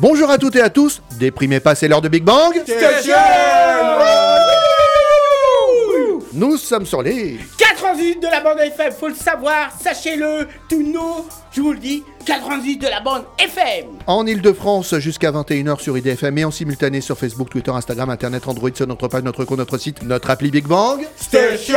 Bonjour à toutes et à tous, déprimez pas, c'est l'heure de Big Bang Nous sommes sur les... 98 de la bande FM, faut le savoir, sachez-le, tous nos, je vous le dis, 98 de la bande FM. En Ile-de-France jusqu'à 21h sur IDFM et en simultané sur Facebook, Twitter, Instagram, Internet, Android, sur notre page, notre compte, notre site, notre appli Big Bang. Station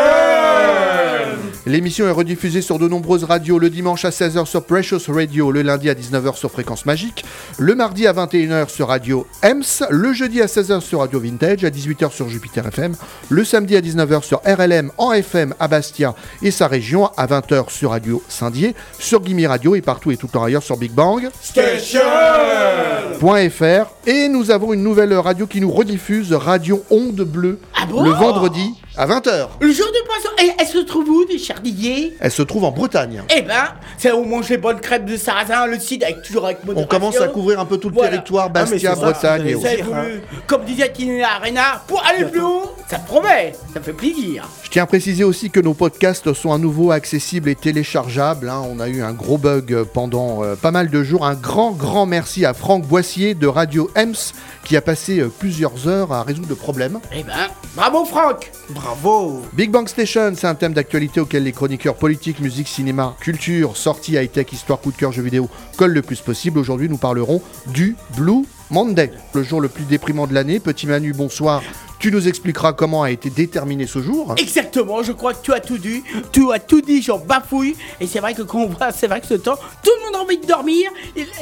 L'émission est rediffusée sur de nombreuses radios le dimanche à 16h sur Precious Radio, le lundi à 19h sur Fréquence Magique, le mardi à 21h sur Radio EMS, le jeudi à 16h sur Radio Vintage, à 18h sur Jupiter FM, le samedi à 19h sur RLM en FM à Bastia et sa région, à 20h sur Radio Saint-Dié, sur Gimme Radio et partout et tout le temps ailleurs sur Big Bang. .fr et nous avons une nouvelle radio qui nous rediffuse Radio Onde Bleue Ah bon le vendredi à 20h. Le jour du poisson, et elle se trouve où, cher Didier Elle se trouve en Bretagne. Eh ben, c'est où on mange les bonnes crêpes de sarrasin, le site avec toujours avec On modération. commence à couvrir un peu tout le Voilà. territoire, Ah, Bastia, Bretagne et autres. Comme disait Tina Arena, pour aller plus haut, ça promet, ça fait plaisir. Je tiens à préciser aussi que nos podcasts sont à nouveau accessibles et téléchargeables. hein. On a eu un gros bug pendant euh, pas mal de jours. Un grand, grand merci à Franck Boissier de Radio EMS qui a passé euh, plusieurs heures à résoudre le problème. Eh ben, bravo Franck Bravo Big Bang Station, c'est un thème d'actualité auquel les chroniqueurs politiques, musique, cinéma, culture, sorties, high-tech, histoire, coup de cœur, jeux vidéo collent le plus possible. Aujourd'hui, nous parlerons du Blue Monday, le jour le plus déprimant de l'année. Petit Manu, bonsoir. Tu nous expliqueras comment a été déterminé ce jour. Exactement, je crois que tu as tout dit, tu as tout dit, j'en bafouille, et c'est vrai que quand on voit, c'est vrai que ce temps, tout le monde a envie de dormir,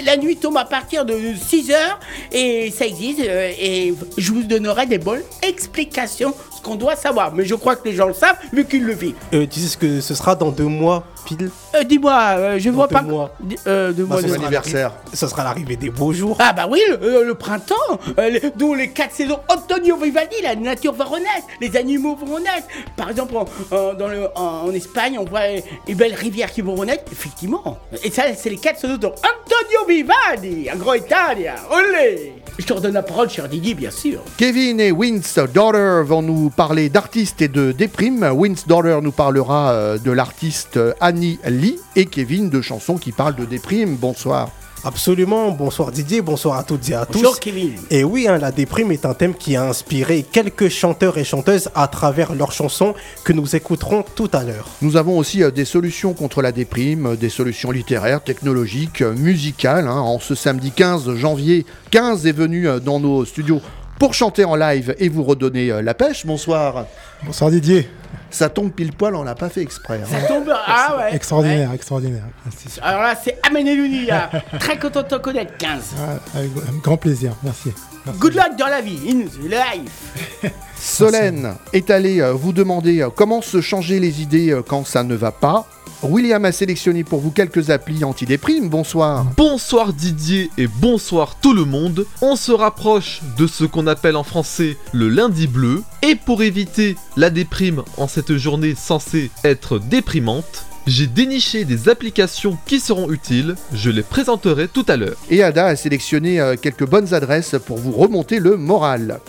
la nuit tombe à partir de 6 heures, et ça existe, euh, et je vous donnerai des bonnes explications, ce qu'on doit savoir, mais je crois que les gens le savent, vu qu'ils le vivent. euh, Tu sais ce que ce sera dans deux mois, pile Euh, Dis-moi, euh, je vois pas... mois. Di- Euh, deux Bah, de- sera anniversaire. Ce sera l'arrivée des beaux jours. Ah bah oui, le, euh, le printemps, euh, les- dont les quatre saisons Antonio Vivaldi, la nature va renaître, les animaux vont renaître. Par exemple, en, en- dans le, en, en Espagne, on voit les, les belles rivières qui vont renaître, effectivement. Et ça, c'est les quatre saisons d'Antonio Vivaldi, un grand italien. Olé Je te redonne la parole, cher Didier, bien sûr. Kevin et Win's Daughter vont nous parler d'artistes et de déprime. Win's Daughter nous parlera de l'artiste euh, Annie Lee et Kevin de chansons qui parlent de déprime. Bonsoir. Absolument. Bonsoir Didier, bonsoir à toutes et à tous. Bonjour, Kevin. Et oui, hein, la déprime est un thème qui a inspiré quelques chanteurs et chanteuses à travers leurs chansons que nous écouterons tout à l'heure. Nous avons aussi euh, des solutions contre la déprime, euh, des solutions littéraires, technologiques, euh, musicales. hein. En ce samedi 15 janvier, 15 est venu dans nos studios pour chanter en live et vous redonner la pêche. Bonsoir. Bonsoir Didier. Ça tombe pile poil, on l'a pas fait exprès. hein. Ça tombe. Ah ouais. Extraordinaire, extraordinaire. Alors là, c'est Ameneluni. Très content de te connaître, 15. Ah, avec grand plaisir, merci. Merci. Good luck dans la vie, in the life. Solène est allée euh, vous demander euh, comment se changer les idées euh, quand ça ne va pas. William a sélectionné pour vous quelques applis anti-déprime. Bonsoir. Bonsoir Didier et bonsoir tout le monde. On se rapproche de ce qu'on appelle en français le lundi bleu. Et pour éviter la déprime en cette journée censée être déprimante, j'ai déniché des applications qui seront utiles. Je les présenterai tout à l'heure. Et Ada a sélectionné euh, quelques bonnes adresses pour vous remonter le moral.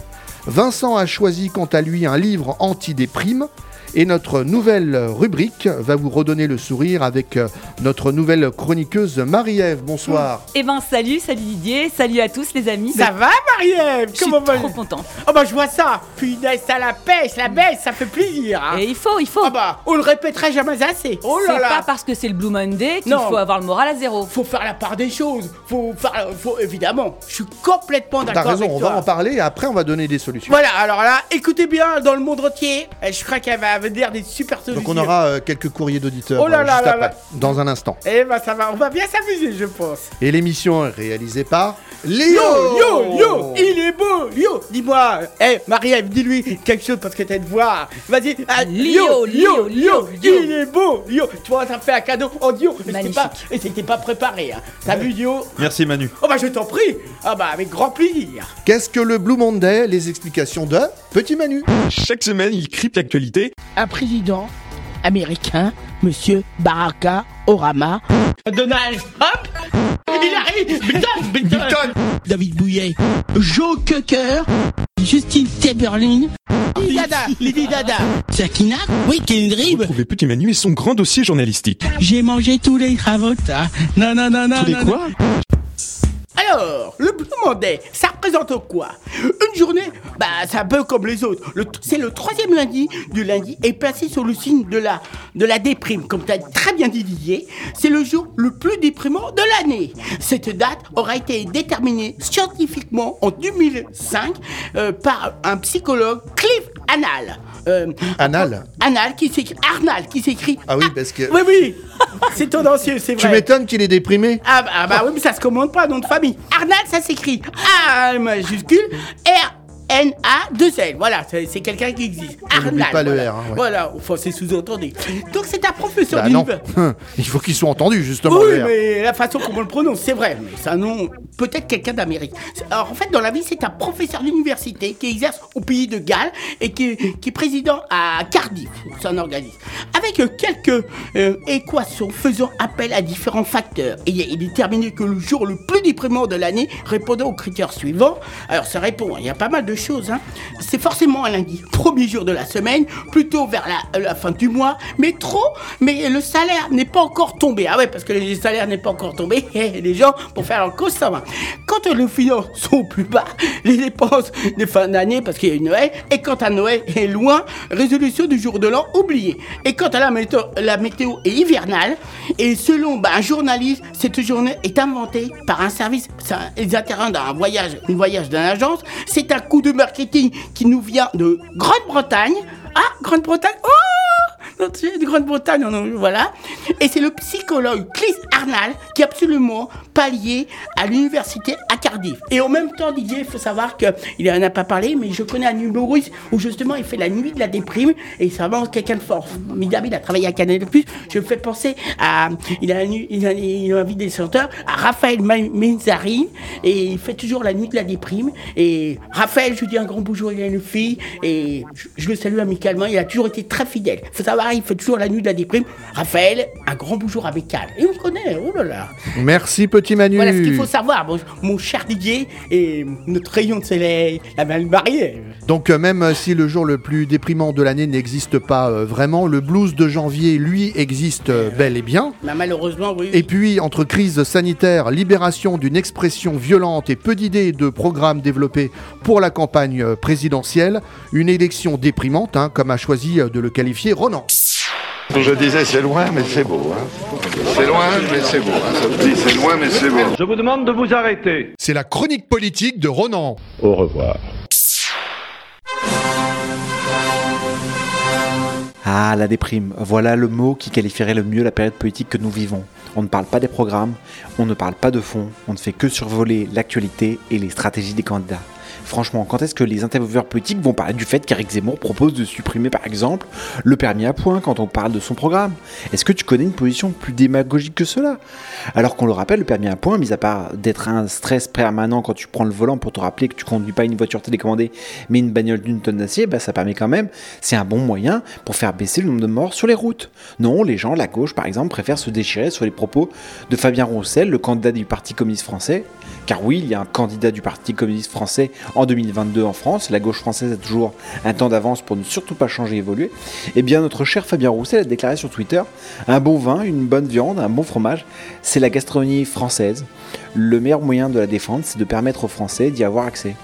Vincent a choisi quant à lui un livre anti-déprime. Et notre nouvelle rubrique va vous redonner le sourire avec euh, notre nouvelle chroniqueuse Marie-Ève. Bonsoir. Eh ben salut, salut Didier, salut à tous les amis. Ça va, Marie-Ève? Je suis va trop contente. Oh bah je vois ça Punaise, ça la pêche, la baisse, ça fait plaisir hein. Et il faut, il faut. Ah bah, on le répétera jamais assez Oh là c'est là pas parce que c'est le Blue Monday qu'il faut avoir le moral à zéro. Faut faire la part des choses Faut faire... Faut, évidemment, je suis complètement T'as d'accord raison, avec on toi va en parler et après on va donner des solutions. Voilà, alors là, écoutez bien, dans le monde entier, euh, je crois qu'elle va veut dire des super solutions. Donc on aura euh, quelques courriers d'auditeurs Oh là euh, là juste là après, là. dans un instant. Eh ben ça va, on va bien s'amuser, je pense. Et l'émission est réalisée par Léo Yo, yo, yo, il est beau, yo. Dis-moi, eh Marie-Ève, dis-lui quelque chose parce que t'as de voir. Vas-y, ah, Léo, yo, yo, Léo, yo, Léo. il est beau, yo. Tu vois, ça fait un cadeau audio. Et c'était Magnifique. pas, et c'était pas préparé. Hein. T'as vu, yo? Merci Manu. Oh bah je t'en prie. Ah bah avec grand plaisir. Qu'est-ce que le Blue Monday Les explications de Petit Manu. Chaque semaine, il crypte l'actualité. Un président américain, Monsieur Baraka Orama. Donald Trump. Il arrive. Biden, Biden. David Bouillet. Joe Cocker. Justine Timberlin. Lady Dada. Lady Dada. Sakina. Oui, Kendrick. Retrouvez Petit Manu et son grand dossier journalistique. J'ai mangé tous les ravotas. Non, non, non, non. Tous les non, quoi Alors, le Blue Monday, ça représente quoi? Une journée, bah c'est un peu comme les autres. C'est le troisième lundi du lundi et placé sur le signe de la, déprime. Comme tu as très bien dit Didier, c'est le jour le plus déprimant de l'année. Cette date aura été déterminée scientifiquement en 2005 euh, par un psychologue Cliff Anal. Euh, Anal. Anal qui s'écrit Arnal qui s'écrit Ah oui, parce que- oui oui. C'est tendancieux c'est vrai. Tu m'étonnes qu'il est déprimé. Ah bah, ah bah oui, mais ça se commande pas, nom de famille. Arnal, ça s'écrit A majuscule R. N-A-2-L. Voilà, c'est quelqu'un qui existe. Arnal. pas le. R, hein, ouais. Voilà, enfin, c'est sous-entendu. Donc, c'est un professeur Bah non, d'univers. il faut qu'ils soient entendus justement. Oui, le R. mais la façon comment on le prononce, c'est vrai. Mais c'est un nom, peut-être quelqu'un d'Amérique. Alors, en fait, dans la vie, c'est un professeur d'université qui exerce au pays de Galles et qui, qui est président à Cardiff. C'est un organisme. Avec quelques euh, équations faisant appel à différents facteurs. Et il est déterminé que le jour le plus déprimant de l'année répondant aux critères suivants. Alors, ça répond, il y a pas mal de choses. Hein. C'est forcément un lundi, premier jour de la semaine, plutôt vers la, la fin du mois, mais trop, mais le salaire n'est pas encore tombé. Ah ouais, parce que les salaires n'est pas encore tombé, et les gens, pour faire leur cause, ça va. Quand les finances sont plus bas, les dépenses de fin d'année, parce qu'il y a une Noël, et quand à Noël est loin, résolution du jour de l'an oublié. Et quant à la météo, la météo est hivernale, et selon bah, un journaliste, cette journée est inventée par un service, les intérêts d'un voyage, une voyage d'une agence, c'est un coup de marketing qui nous vient de Grande-Bretagne. Ah, Grande-Bretagne, oh de Grande-Bretagne, voilà. Et c'est le psychologue Chris Arnall qui est absolument pas lié à l'université à Cardiff. Et en même temps, Didier, il faut savoir qu'il en a pas parlé, mais je connais un humoriste où justement il fait la nuit de la déprime et c'est vraiment quelqu'un de fort. Formidable, il a travaillé à Canal+. Je me fais penser à, il a, il a, il a des chanteurs, à Raphaël Menzari et il fait toujours la nuit de la déprime. Et Raphaël, je lui dis un grand bonjour, il a une fille et je, je le salue amicalement, il a toujours été très fidèle. faut savoir, il fait toujours la nuit de la déprime. Raphaël, un grand bonjour amical. Et on me connaît, oh là là. Merci Petit Manu. Voilà ce qu'il faut savoir, mon, mon cher Didier et notre rayon de soleil, la belle Marie. Donc euh, même si le jour le plus déprimant de l'année n'existe pas euh, vraiment, le blues de janvier, lui, existe euh, bel et bien. Bah, malheureusement, oui. Et puis, entre crise sanitaire, libération d'une expression violente et peu d'idées de programmes développés pour la campagne présidentielle, une élection déprimante, hein, comme a choisi de le qualifier Ronan. Je disais c'est loin mais c'est beau. Hein. C'est loin mais c'est beau. Hein. Ça me dit c'est loin mais c'est beau. Je vous demande de vous arrêter. C'est la chronique politique de Ronan. Au revoir. Ah, la déprime. Voilà le mot qui qualifierait le mieux la période politique que nous vivons. On ne parle pas des programmes, on ne parle pas de fond, on ne fait que survoler l'actualité et les stratégies des candidats. Franchement, quand est-ce que les intervieweurs politiques vont parler du fait qu'Éric Zemmour propose de supprimer par exemple le permis à points quand on parle de son programme? Est-ce que tu connais une position plus démagogique que cela? Alors qu'on le rappelle, le permis à points, mis à part d'être un stress permanent quand tu prends le volant pour te rappeler que tu conduis pas une voiture télécommandée mais une bagnole d'une tonne d'acier, bah ça permet quand même, c'est un bon moyen pour faire baisser le nombre de morts sur les routes. Non, les gens, la gauche par exemple, préfèrent se déchirer sur les propos de Fabien Roussel, le candidat du Parti communiste français, car oui, il y a un candidat du Parti communiste français en 2022 en France, la gauche française a toujours un temps d'avance pour ne surtout pas changer et évoluer, et bien notre cher Fabien Roussel a déclaré sur Twitter un bon vin, une bonne viande, un bon fromage, c'est la gastronomie française. Le meilleur moyen de la défendre, c'est de permettre aux Français d'y avoir accès.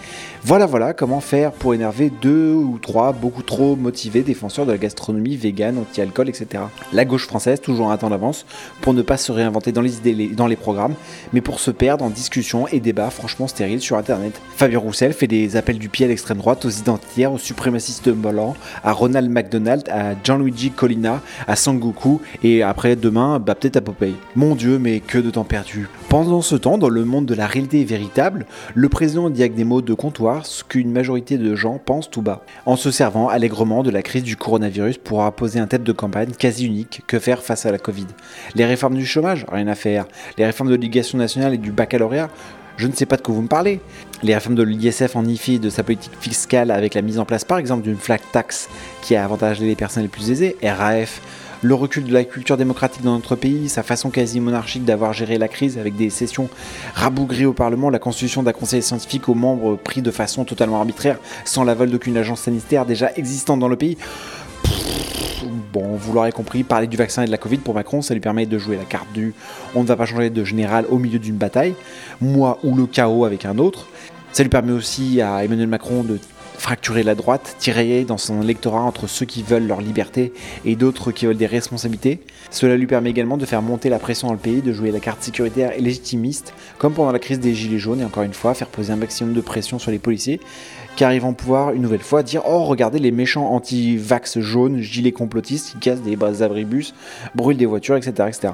Voilà, voilà comment faire pour énerver deux ou trois beaucoup trop motivés défenseurs de la gastronomie végane, anti-alcool, etc. La gauche française, toujours un temps d'avance, pour ne pas se réinventer dans les idées, dans les programmes, mais pour se perdre en discussions et débats franchement stériles sur Internet. Fabien Roussel fait des appels du pied à l'extrême droite, aux identitaires, aux suprémacistes blancs, à Ronald McDonald, à Gianluigi Collina, à Sangoku, et après demain, bah peut-être à Popeye. Mon dieu, mais que de temps perdu. Pendant ce temps, dans le monde de la réalité véritable, le président mots de comptoir ce qu'une majorité de gens pensent tout bas, en se servant allègrement de la crise du coronavirus pour imposer un thème de campagne quasi unique que faire face à la Covid? Les réformes du chômage, rien à faire. Les réformes de l'éducation nationale et du baccalauréat, je ne sais pas de quoi vous me parlez. Les réformes de l'ISF en IFI de sa politique fiscale avec la mise en place par exemple d'une flat tax qui a avantagé les personnes les plus aisées, RAF, le recul de la culture démocratique dans notre pays, sa façon quasi monarchique d'avoir géré la crise avec des sessions rabougries au Parlement, la constitution d'un conseil scientifique aux membres pris de façon totalement arbitraire, sans l'aval d'aucune agence sanitaire déjà existante dans le pays. Bon, vous l'aurez compris, parler du vaccin et de la Covid pour Macron, ça lui permet de jouer la carte du on ne va pas changer de général au milieu d'une bataille, moi ou le chaos avec un autre. Ça lui permet aussi à Emmanuel Macron de fracturer la droite, tirailler dans son électorat entre ceux qui veulent leur liberté et d'autres qui veulent des responsabilités. Cela lui permet également de faire monter la pression dans le pays, de jouer la carte sécuritaire et légitimiste, comme pendant la crise des Gilets jaunes, et encore une fois, faire poser un maximum de pression sur les policiers, car ils vont pouvoir une nouvelle fois dire Oh, regardez les méchants anti-vax jaunes, gilets complotistes qui cassent des abribus, brûlent des voitures, etc. etc.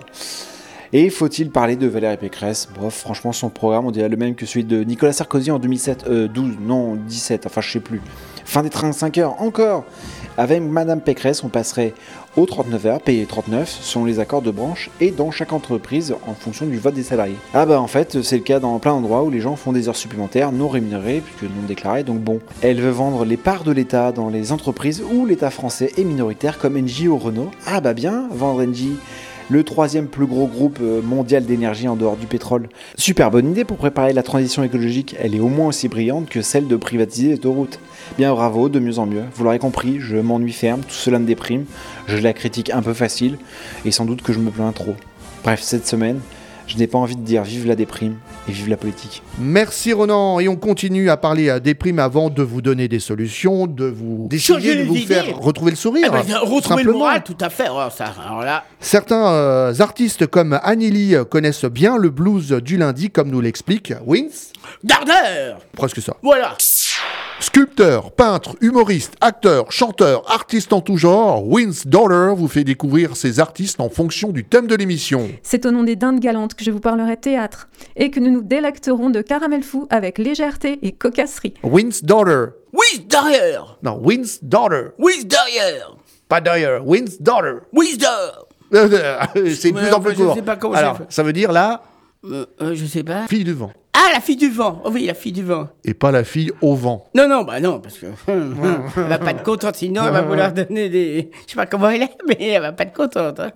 Et faut-il parler de Valérie Pécresse? Bref, franchement, son programme, on dirait le même que celui de Nicolas Sarkozy en 2007, euh, 12, non, 17, enfin je sais plus. Fin des 35 heures, encore Avec Madame Pécresse, on passerait aux 39 heures, payées 39, selon les accords de branche et dans chaque entreprise en fonction du vote des salariés. Ah bah en fait, c'est le cas dans plein d'endroits où les gens font des heures supplémentaires non rémunérées, puisque non déclarées, donc bon. Elle veut vendre les parts de l'État dans les entreprises où l'État français est minoritaire, comme Engie ou Renault. Ah bah bien, vendre Engie le troisième plus gros groupe euh, mondial d'énergie en dehors du pétrole. Super bonne idée pour préparer la transition écologique, elle est au moins aussi brillante que celle de privatiser les autoroutes. Bien bravo, de mieux en mieux. Vous l'aurez compris, je m'ennuie ferme, tout cela me déprime, je la critique un peu facile, et sans doute que je me plains trop. Bref, cette semaine, je n'ai pas envie de dire vive la déprime et vive la politique. Merci Ronan. Et on continue à parler à des primes avant de vous donner des solutions, de vous d'essayer de vous idées. faire retrouver le sourire. Eh ben, tout retrouver le moral, tout à fait. Oh, ça, alors là, Certains euh, artistes comme Annie Lee connaissent bien le blues du lundi, comme nous l'explique Wins. Gardeur Presque ça. Voilà Sculpteur, peintre, humoriste, acteur, chanteur, artiste en tout genre, Wins Dollar vous fait découvrir ces artistes en fonction du thème de l'émission. C'est au nom des dindes galantes que je vous parlerai théâtre et que nous nous délecterons de caramel fou avec légèreté et cocasserie. Wins Dollar. Oui, derrière Non, Wins Dollar. Oui, derrière Pas Dollar, Wins Dollar. Oui, derrière C'est de plus en plus je court. sais pas comment Alors, ça veut dire la euh, euh, Je sais pas. fille du vent. Ah, la fille du vent Oh Oui, la fille du vent. Et pas la fille au vent. Non, non, bah non, parce que hum, hum, elle va pas être contente, sinon elle va vouloir donner des... Je sais pas comment elle est, mais elle va pas être contente. hein.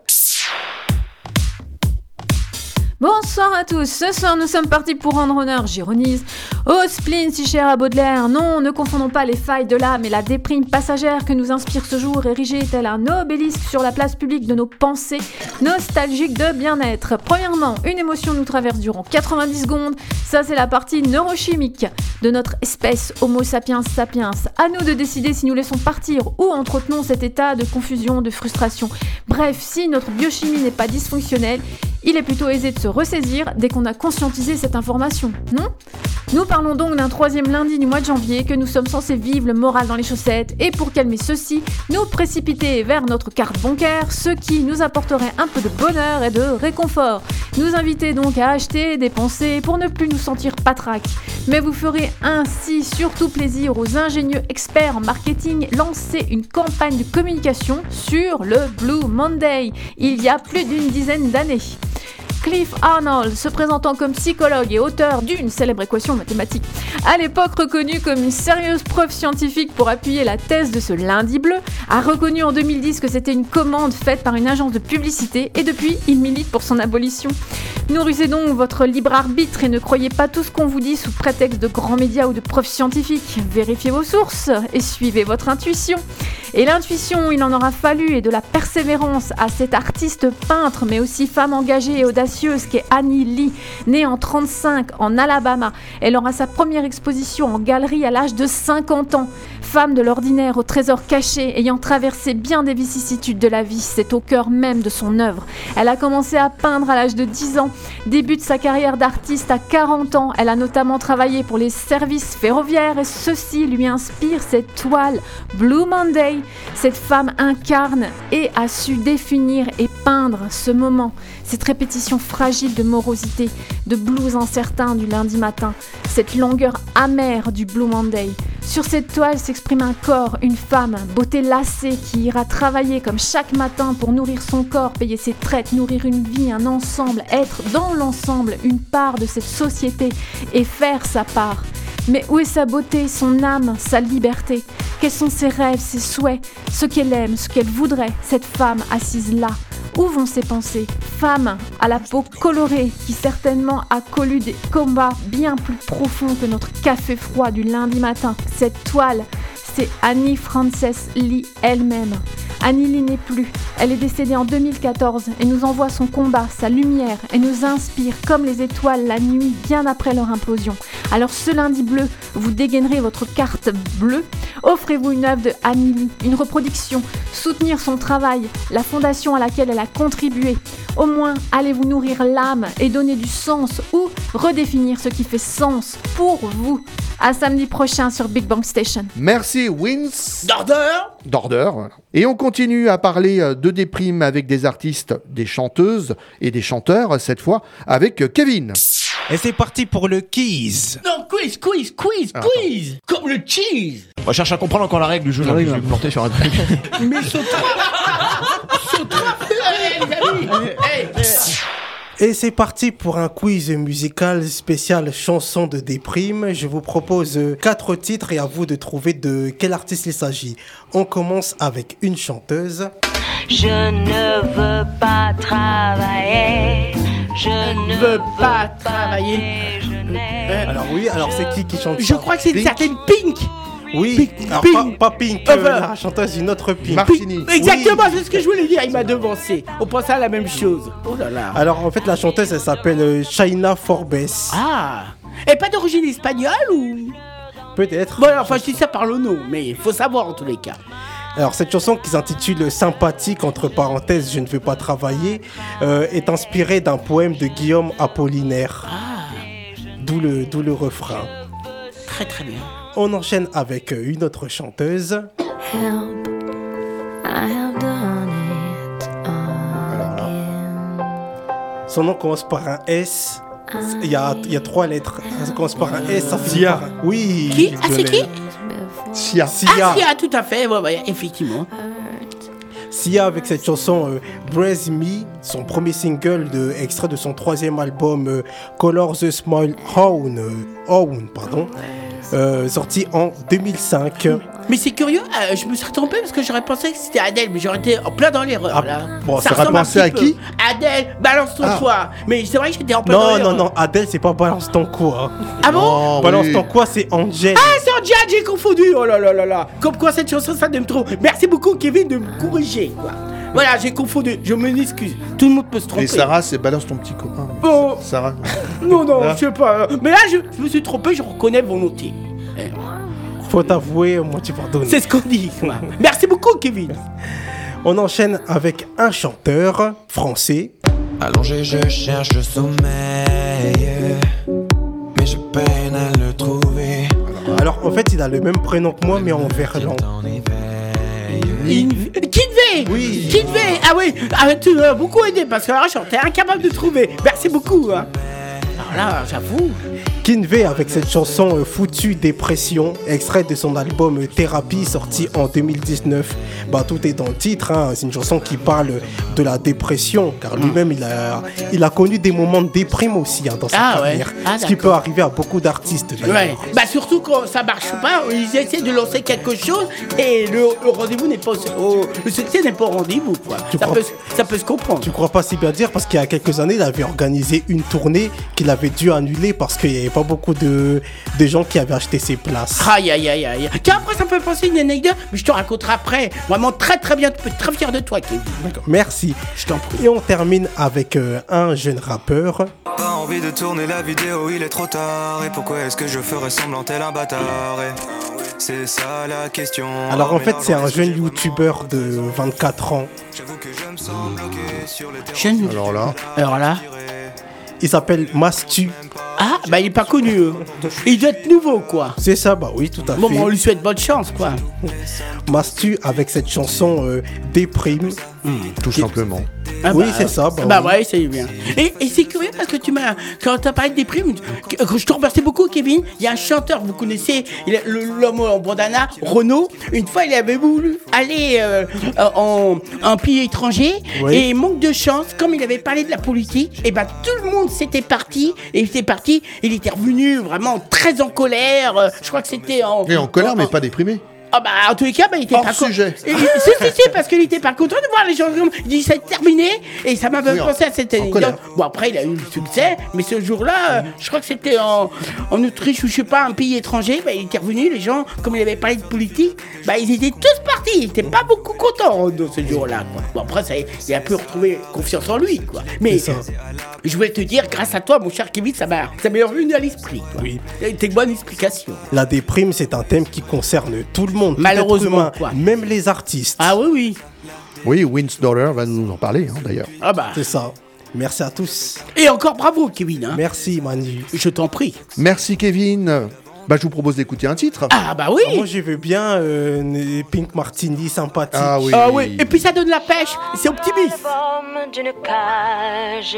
Bonsoir à tous, ce soir nous sommes partis pour rendre honneur, j'ironise, au spleen si cher à Baudelaire. Non, ne confondons pas les failles de l'âme et la déprime passagère que nous inspire ce jour érigé tel un obélisque sur la place publique de nos pensées nostalgiques de bien-être? Premièrement, une émotion nous traverse durant 90 secondes, ça c'est la partie neurochimique de notre espèce Homo sapiens sapiens. À nous de décider si nous laissons partir ou entretenons cet état de confusion, de frustration. Bref, si notre biochimie n'est pas dysfonctionnelle, il est plutôt aisé de se ressaisir dès qu'on a conscientisé cette information, non? Nous parlons donc d'un troisième lundi du mois de janvier que nous sommes censés vivre le moral dans les chaussettes et pour calmer ceci, nous précipiter vers notre carte bancaire, ce qui nous apporterait un peu de bonheur et de réconfort. Nous inviter donc à acheter, dépenser pour ne plus nous sentir patraques. Mais vous ferez ainsi surtout plaisir aux ingénieux experts en marketing lancer une campagne de communication sur le Blue Monday il y a plus d'une dizaine d'années. Cliff Arnold, se présentant comme psychologue et auteur d'une célèbre équation mathématique, à l'époque reconnue comme une sérieuse preuve scientifique pour appuyer la thèse de ce lundi bleu, a reconnu en 2010 que c'était une commande faite par une agence de publicité et depuis, il milite pour son abolition. Nourrissez donc votre libre arbitre et ne croyez pas tout ce qu'on vous dit sous prétexte de grands médias ou de preuves scientifiques. Vérifiez vos sources et suivez votre intuition. Et l'intuition, il en aura fallu, et de la persévérance à cette artiste peintre, mais aussi femme engagée et audacieuse qu'est Annie Lee, née en 35 en Alabama. Elle aura sa première exposition en galerie à l'âge de 50 ans. Femme de l'ordinaire au trésor caché, ayant traversé bien des vicissitudes de la vie, c'est au cœur même de son œuvre. Elle a commencé à peindre à l'âge de 10 ans, débute sa carrière d'artiste à 40 ans. Elle a notamment travaillé pour les services ferroviaires et ceci lui inspire cette toile Blue Monday. Cette femme incarne et a su définir et peindre ce moment, cette répétition fragile de morosité, de blues incertain du lundi matin, cette longueur amère du Blue Monday. Sur cette toile s'exprime un corps, une femme, beauté lassée qui ira travailler comme chaque matin pour nourrir son corps, payer ses traites, nourrir une vie, un ensemble, être dans l'ensemble une part de cette société et faire sa part. Mais où est sa beauté, son âme, sa liberté? Quels sont ses rêves, ses souhaits, ce qu'elle aime, ce qu'elle voudrait, cette femme assise là. Où vont ses pensées? Femme à la peau colorée qui certainement a connu des combats bien plus profonds que notre café froid du lundi matin. Cette toile, c'est Annie Frances Lee elle-même. Annie Lee n'est plus. Elle est décédée en 2014 et nous envoie son combat, sa lumière et nous inspire comme les étoiles la nuit bien après leur implosion. Alors ce lundi bleu, vous dégainerez votre carte bleue. Offrez-vous une œuvre de Annie Lee, une reproduction, soutenir son travail, la fondation à laquelle elle a contribué. Au moins, allez vous nourrir l'âme et donner du sens ou redéfinir ce qui fait sens pour vous. À samedi prochain sur Big Bang Station. Merci Wins. D'ordre D'ordre, voilà. Et on continue à parler euh, de déprime avec des artistes, des chanteuses et des chanteurs, cette fois avec euh, Kevin. Et c'est parti pour le Keys. Non, quiz, quiz, quiz, Ah, quiz Comme le cheese On cherche à comprendre encore la règle du jeu. là, je vais me planter sur un truc. Mais saute Saute Allez, les amis Hey, Et c'est parti pour un quiz musical spécial chanson de déprime. Je vous propose euh, quatre titres et à vous de trouver de quel artiste il s'agit. On commence avec une chanteuse. Je ne veux pas travailler. Je ne veux pas travailler. Alors oui, alors c'est qui qui chante Je crois que c'est une certaine Pink Oui, alors Pink. pas, pas Pink, Euh, euh, la chanteuse une autre Pink. Martini. Exactement, c'est ce que je voulais dire, il m'a devancé. On pensait à la même chose. Oh là là. Alors en fait la chanteuse elle s'appelle euh, Shaina Forbes. Ah Et pas d'origine espagnole ou? Peut-être. Bon, enfin, je dis ça par le nom, mais il faut savoir en tous les cas. Alors cette chanson qui s'intitule Sympathique entre parenthèses je ne veux pas travailler euh, est inspirée d'un poème de Guillaume Apollinaire. D'où le, d'où le refrain. Très très bien. On enchaîne avec euh, une autre chanteuse. Help. I have done it again. Son nom commence par un S. Il y a, il y a trois lettres. Ça commence par un S. Ça finit Sia. par un- Oui. Qui? Ah, c'est qui? Sia. Sia. Ah, si, ah, tout à fait, ouais, ouais, effectivement. Sia avec cette chanson euh, Brace Me, son premier single de, extrait de son troisième album euh, Color the Smile Own, euh, Own, pardon, euh, sorti en 2005. Mais c'est curieux, euh, je me suis trompé parce que j'aurais pensé que c'était Adèle, mais j'aurais été en plein dans l'erreur Ah, là. bon, ça ressemble un pensé petit à peu. qui Adèle, balance ton Ah. choix. Mais c'est vrai que j'étais en plein dans Non, l'erreur. non, non, Adèle, c'est pas Balance ton quoi. Ah bon Oh, Balance oui. ton quoi, c'est Angel. Ah, c'est Angel, j'ai confondu. Oh là là là là. Comme quoi cette chanson, ça me trop. Merci beaucoup, Kevin, de me corriger. Quoi. Voilà, j'ai confondu. Je me excuse. Tout le monde peut se tromper. Et Sarah, c'est balance ton petit copain. Bon. Sarah. Non, non, Hein je sais pas. Mais là, je, je me suis trompé, je reconnais volontiers. Eh, Faut t'avouer, moi tu pardonnes. C'est ce qu'on dit. quoi. Merci beaucoup, Kevin. On enchaîne avec un chanteur français. Allongé, je cherche le sommeil. Mais je peine à le trouver. Alors en fait, il a le même prénom que moi, mais en verlan. En Kidvey Oui. Ah oui, ah, tu m'as beaucoup aidé parce que là, j'étais incapable de trouver. Merci beaucoup. Hein. Alors là, j'avoue. Kinvey avec cette chanson euh, Foutu Dépression, extrait de son album euh, Thérapie sorti en 2019. Bah, tout est dans le titre, hein. c'est une chanson qui parle de la dépression, car lui-même il a, il a connu des moments de déprime aussi hein, dans sa Ah ouais. Ah, ce qui peut arriver à beaucoup d'artistes. Ouais. Bah surtout quand ça marche pas, ils essaient de lancer quelque chose et le, le rendez-vous n'est pas au, au- le succès n'est pas au rendez-vous quoi. Tu Ça crois- peut, ça peut se comprendre. Tu crois pas si bien dire parce qu'il y a quelques années, il avait organisé une tournée qu'il avait dû annuler parce qu'il n'y avait pas beaucoup de, de gens qui avaient acheté ses places. Aïe aïe aïe aïe. Tiens, après, ça me fait penser une anecdote, mais je te raconterai après. Vraiment très très bien, très fier de toi, Kevin. Merci. Je t'en prie. Et on termine avec euh, un jeune rappeur. Pas envie de tourner la vidéo, il est trop tard. Et pourquoi est-ce que je ferais semblant tel un bâtard? Et C'est ça la question. Alors en fait, c'est un jeune youtubeur de 24 ans. J'avoue que je me sens bloqué sur les Jeune. Alors là, Alors là. Il s'appelle Mastu. Ah, bah il est pas connu. euh. Il doit être nouveau, quoi. C'est ça, bah oui, tout à Bon, fait. bah, on lui souhaite bonne chance, quoi. Mastu avec cette chanson euh, Déprime. tout simplement. Ah oui, bah, c'est ça. Bah, Bah oui. c'est bien. Et, et c'est curieux parce que tu m'as. Quand t'as parlé des primes, je te remercie beaucoup, Kevin. Il y a un chanteur que vous connaissez, l'homme en bandana, Renaud. Une fois, il avait voulu aller euh, en, pays étranger. Oui. Et manque de chance, comme il avait parlé de la politique, et ben tout le monde s'était parti. Et il était parti, il était revenu vraiment très en colère. Je crois que c'était en. Et en colère, mais pas déprimé. Ah bah en tous les cas, bah, il était Hors pas con- sujet. Et- et- si, si, si, parce qu'il était pas content de voir les gens comme. Il dit c'est terminé et ça m'a fait Oui, en- penser à cette en anecdote. Bon après il a eu le succès, mais ce jour-là, euh, je crois que c'était en, en Autriche ou je sais pas, un pays étranger, bah, il était revenu, les gens, comme il avait parlé de politique, bah ils étaient tous partis, ils étaient pas beaucoup contents de ce jour-là. quoi. Bon après ça, il a pu retrouver confiance en lui, quoi. Mais C'est ça. je voulais te dire, grâce à toi, mon cher Kevin, ça m'a ça m'est revenu à l'esprit. quoi. Oui. C'était une bonne explication. La déprime, c'est un thème qui concerne tout le monde. tout Malheureusement, être humain, quoi. Même les artistes. Ah oui, oui. Oui, Win's Daughter va nous en parler, hein, d'ailleurs. Ah bah. C'est ça. Merci à tous. Et encore bravo, Kevin. Hein. Merci, Manu. Je t'en prie. Merci, Kevin. Bah, je vous propose d'écouter un titre. Ah bah oui. Ah, moi, je veux bien euh, Pink Martini sympathique. Ah oui. Ah oui. Et puis ça donne la pêche. C'est optimiste. Forme d'une cage,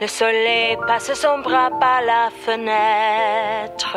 le soleil passe son bras par la fenêtre.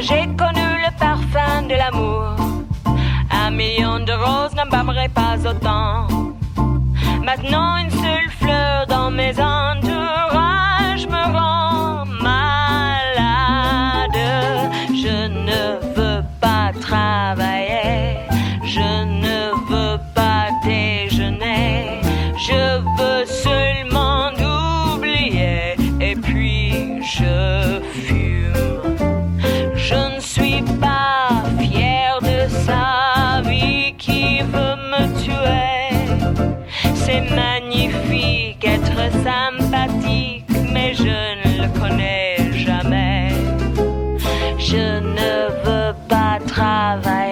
j'ai connu le parfum de l'amour, un million de roses n'embâmerait pas autant. Maintenant une seule fleur dans mes entourages me rend C'est magnifique être sympathique, mais je ne le connais jamais. Je ne veux pas travailler,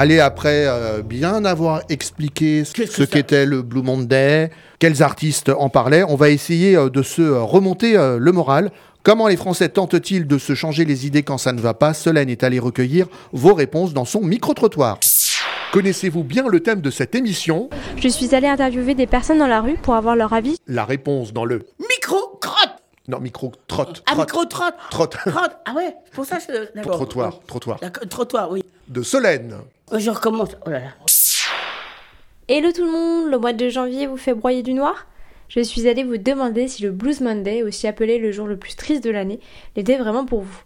Allez, après euh, bien avoir expliqué ce, qu'était le Blue Monday, quels artistes en parlaient, on va essayer euh, de se euh, remonter euh, le moral. Comment les Français tentent-ils de se changer les idées quand ça ne va pas? Solène est allée recueillir vos réponses dans son micro-trottoir. Connaissez-vous bien le thème de cette émission? Je suis allée interviewer des personnes dans la rue pour avoir leur avis. La réponse dans le Micro crotte. Non, micro trotte. Ah, trotte. micro-trotte Trotte. Trotte Ah ouais, c'est pour ça, c'est... D'accord. Trottoir, trottoir. Trottoir, oui. De Solène. Euh, Je recommence. Oh là là. Hello tout le monde, le mois de janvier vous fait broyer du noir Je suis allée vous demander si le Blues Monday, aussi appelé le jour le plus triste de l'année, l'était vraiment pour vous.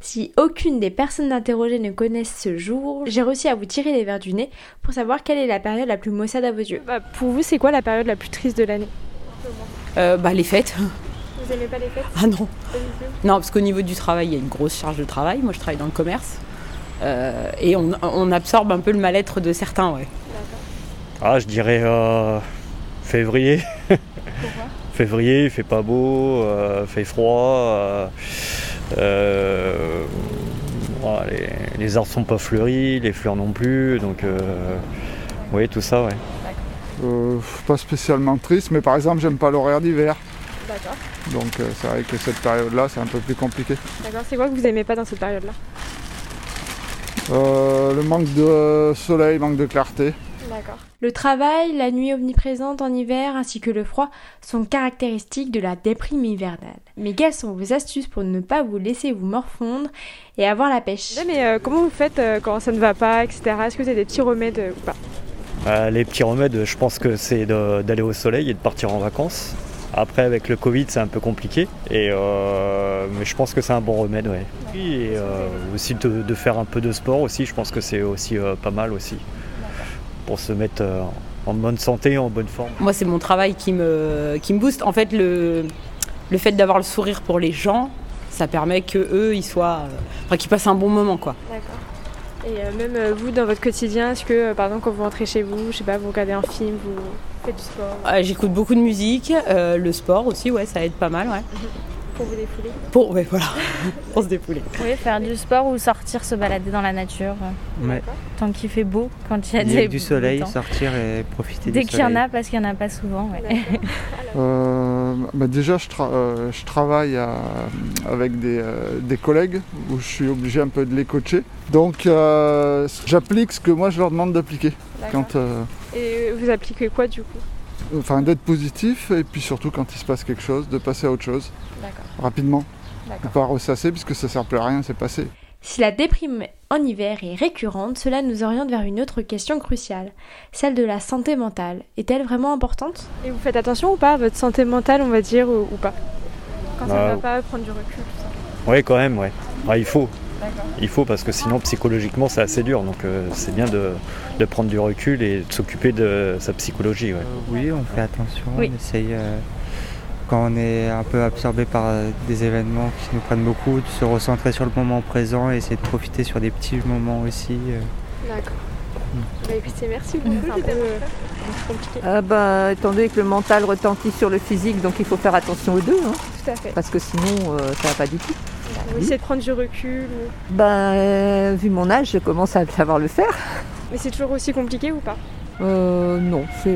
Si aucune des personnes interrogées ne connaissent ce jour, j'ai réussi à vous tirer les verres du nez pour savoir quelle est la période la plus maussade à vos yeux. Bah, pour vous, c'est quoi la période la plus triste de l'année? Euh, bah, les fêtes. Vous aimez pas les fêtes? Ah non. Non, parce qu'au niveau du travail, il y a une grosse charge de travail. Moi, je travaille dans le commerce. Euh, et on, on absorbe un peu le mal-être de certains, ouais. Ah, je dirais euh, février. février, il fait pas beau, euh, fait froid. euh, euh, les, les arbres sont pas fleuris, les fleurs non plus, donc euh, oui, tout ça, ouais. Euh, pas spécialement triste, mais par exemple, j'aime pas l'horaire d'hiver. D'accord. Donc euh, c'est vrai que cette période-là, c'est un peu plus compliqué. D'accord, c'est quoi que vous aimez pas dans cette période-là? Euh, le manque de soleil, manque de clarté. D'accord. Le travail, la nuit omniprésente en hiver ainsi que le froid sont caractéristiques de la déprime hivernale. Mais quelles sont vos astuces pour ne pas vous laisser vous morfondre et avoir la pêche Mais euh, comment vous faites euh, quand ça ne va pas, etc. Est-ce que vous avez des petits remèdes euh, ou pas? Euh, les petits remèdes, je pense que c'est d'aller au soleil et de partir en vacances. Après, avec le Covid, c'est un peu compliqué, et, euh, mais je pense que c'est un bon remède, ouais. Oui, Et euh, aussi de, de faire un peu de sport aussi, je pense que c'est aussi euh, pas mal aussi. Pour se mettre euh, en bonne santé, en bonne forme. Moi, c'est mon travail qui me, qui me booste. En fait, le, le fait d'avoir le sourire pour les gens, ça permet que eux, ils soient, enfin, qu'ils passent un bon moment, quoi. D'accord. Et euh, même euh, vous, dans votre quotidien, est-ce que, euh, par exemple, quand vous rentrez chez vous, je sais pas, vous regardez un film, vous faites du sport Euh, J'écoute beaucoup de musique, le sport aussi, ouais, ça aide pas mal, ouais. Pour vous défouler Pour, ouais, voilà, pour se dépouler. Oui, faire du sport ou sortir se balader dans la nature. Ouais. Tant qu'il fait beau, quand il y a Il y a des du soleil, temps. sortir et profiter Dès du qu'il y en a, parce qu'il n'y en a pas souvent. ouais. Euh, bah déjà, je, tra- euh, je travaille à- avec des, euh, des collègues où je suis obligé un peu de les coacher. Donc, euh, j'applique ce que moi je leur demande d'appliquer. Quand, euh, Et vous appliquez quoi du coup? Enfin, d'être positif et puis surtout quand il se passe quelque chose, de passer à autre chose D'accord. rapidement. D'accord. Ne pas ressasser puisque ça sert plus à rien, c'est passé. Si la déprime en hiver est récurrente, cela nous oriente vers une autre question cruciale, celle de la santé mentale. Est-elle vraiment importante? Et vous faites attention ou pas? À votre santé mentale, on va dire, ou, ou pas? Quand ça Bah, ne va pas, prendre du recul, tout ça. Oui, quand même, ouais. Ouais, il faut. Il faut parce que sinon psychologiquement c'est assez dur. Donc euh, c'est bien de, de prendre du recul et de s'occuper de sa psychologie. ouais. Oui, on fait attention, Oui. on essaye, euh, quand on est un peu absorbé par euh, des événements qui nous prennent beaucoup, de se recentrer sur le moment présent et essayer de profiter sur des petits moments aussi. euh. D'accord. Bah écoutez, merci beaucoup. Peu compliqué. Ah bah, étant donné que le mental retentit sur le physique, donc il faut faire attention aux deux, hein, Tout à fait. parce que sinon euh, ça va pas du tout. Vous essayez de prendre du recul. ou- Bah, euh, vu mon âge, je commence à savoir le faire. Mais c'est toujours aussi compliqué ou pas Euh, non, c'est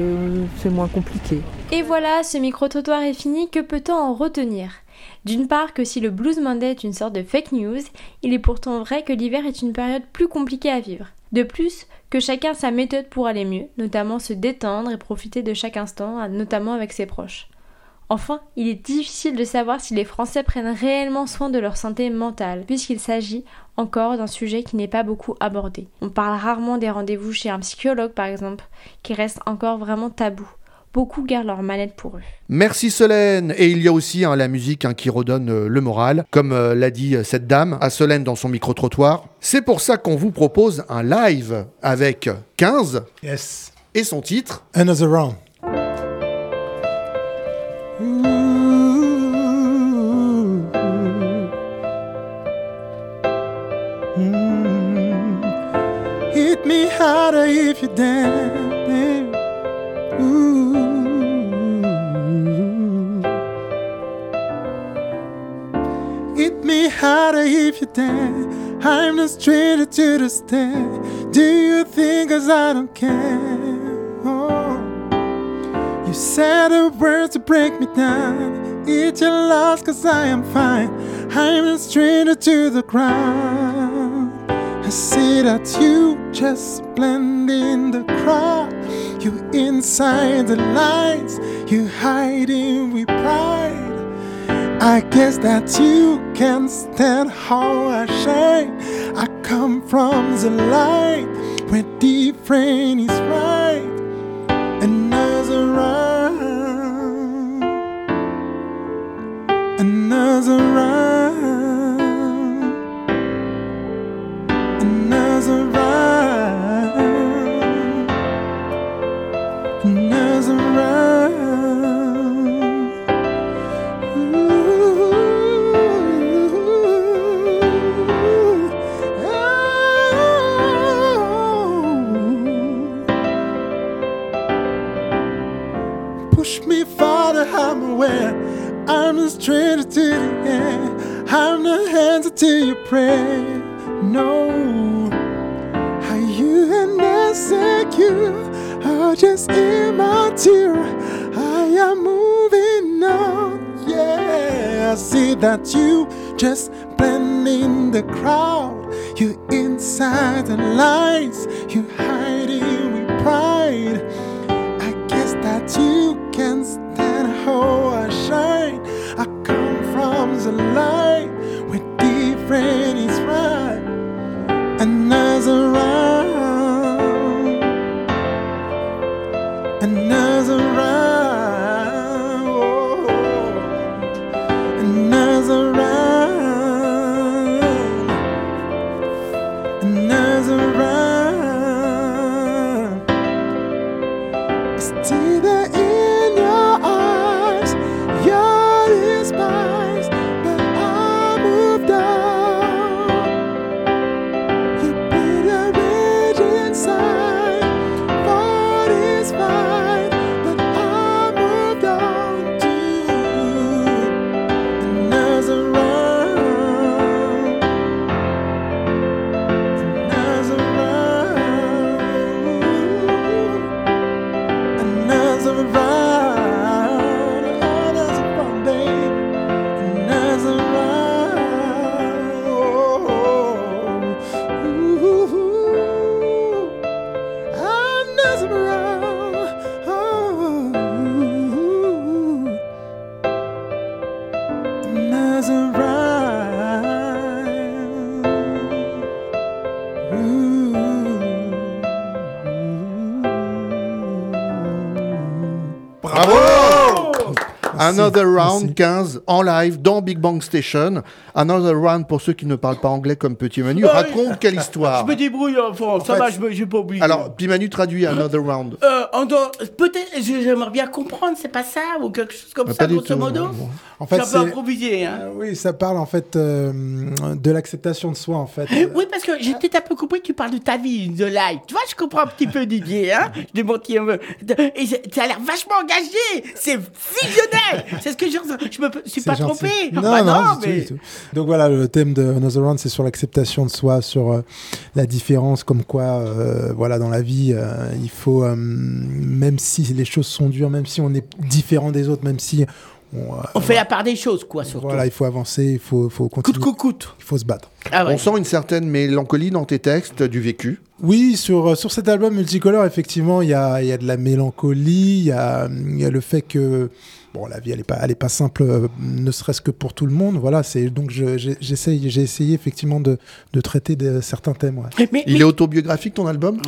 c'est moins compliqué. Et voilà, ce micro-trottoir est fini, que peut-on en retenir? D'une part que si le Blues Monday est une sorte de fake news, il est pourtant vrai que l'hiver est une période plus compliquée à vivre. De plus, que chacun sa méthode pour aller mieux, notamment se détendre et profiter de chaque instant, notamment avec ses proches. Enfin, il est difficile de savoir si les Français prennent réellement soin de leur santé mentale, puisqu'il s'agit encore d'un sujet qui n'est pas beaucoup abordé. On parle rarement des rendez-vous chez un psychologue par exemple, qui reste encore vraiment tabou. Beaucoup gardent leur manette pour eux. Merci Solène. Et il y a aussi hein, la musique hein, qui redonne euh, le moral, comme euh, l'a dit euh, cette dame à Solène dans son micro-trottoir. C'est pour ça qu'on vous propose un live avec 15 Yes. et son titre Another round. If you dare. babe. Ooh. Hit me harder if you dare. I'm the stranger to the stare. Do you think 'cause I don't care? Oh. You said the words to break me down. It's your loss cause I am fine. I'm a stranger to the ground. I see that you just blend in the crowd. You inside the lines, you hiding with pride. I guess that you can stand how I shine. I come from the light where different is right. That you just blend in the crowd. You inside the lines. You hiding with pride. I guess that you can stand how I shine. I come from the light where different Another Round 15 en live dans Big Bang Station. Another Round pour ceux qui ne parlent pas anglais comme Petit Manu. Raconte quelle histoire. Je me débrouille, enfant. Ça fait, va, je j'ai pas oublié. Alors, Petit Manu traduit Another Round. Euh, en peut-être, j'aimerais bien comprendre, c'est pas ça, ou quelque chose comme Ah, ça, grosso modo. non. En fait, J'ai un c'est- peu improvisé, hein. Euh, oui, ça parle en fait euh, de l'acceptation de soi en fait. Oui, parce que j'ai peut-être un peu compris que tu parles de ta vie, de life. Tu vois, je comprends un petit peu Didier, hein. Je démentis un peu. Et ça a l'air vachement engagé. C'est fusionnel. C'est ce que je, je me suis pas gentil. trompé. Non, Bah non, du tout, mais. du tout. Donc voilà, le thème de Another Round, c'est sur l'acceptation de soi, sur euh, la différence, comme quoi, euh, voilà, dans la vie, euh, il faut, euh, même si les choses sont dures, même si on est différent des autres, même si on, euh, On fait la part des choses, quoi, surtout. voilà, il faut avancer, il faut, faut continuer. Coûte, coûte, Il faut se battre. Ah ouais. On sent une certaine mélancolie dans tes textes du vécu. Oui, sur, sur cet album Multicolore, effectivement, il y a, il y a de la mélancolie, il y a, il y a le fait que bon, la vie, elle n'est pas, elle est pas simple, euh, ne serait-ce que pour tout le monde. Voilà, c'est donc je- j'ai- j'essaye, j'ai essayé effectivement de, de traiter de certains thèmes. ouais. Mais, Il est autobiographique ton album?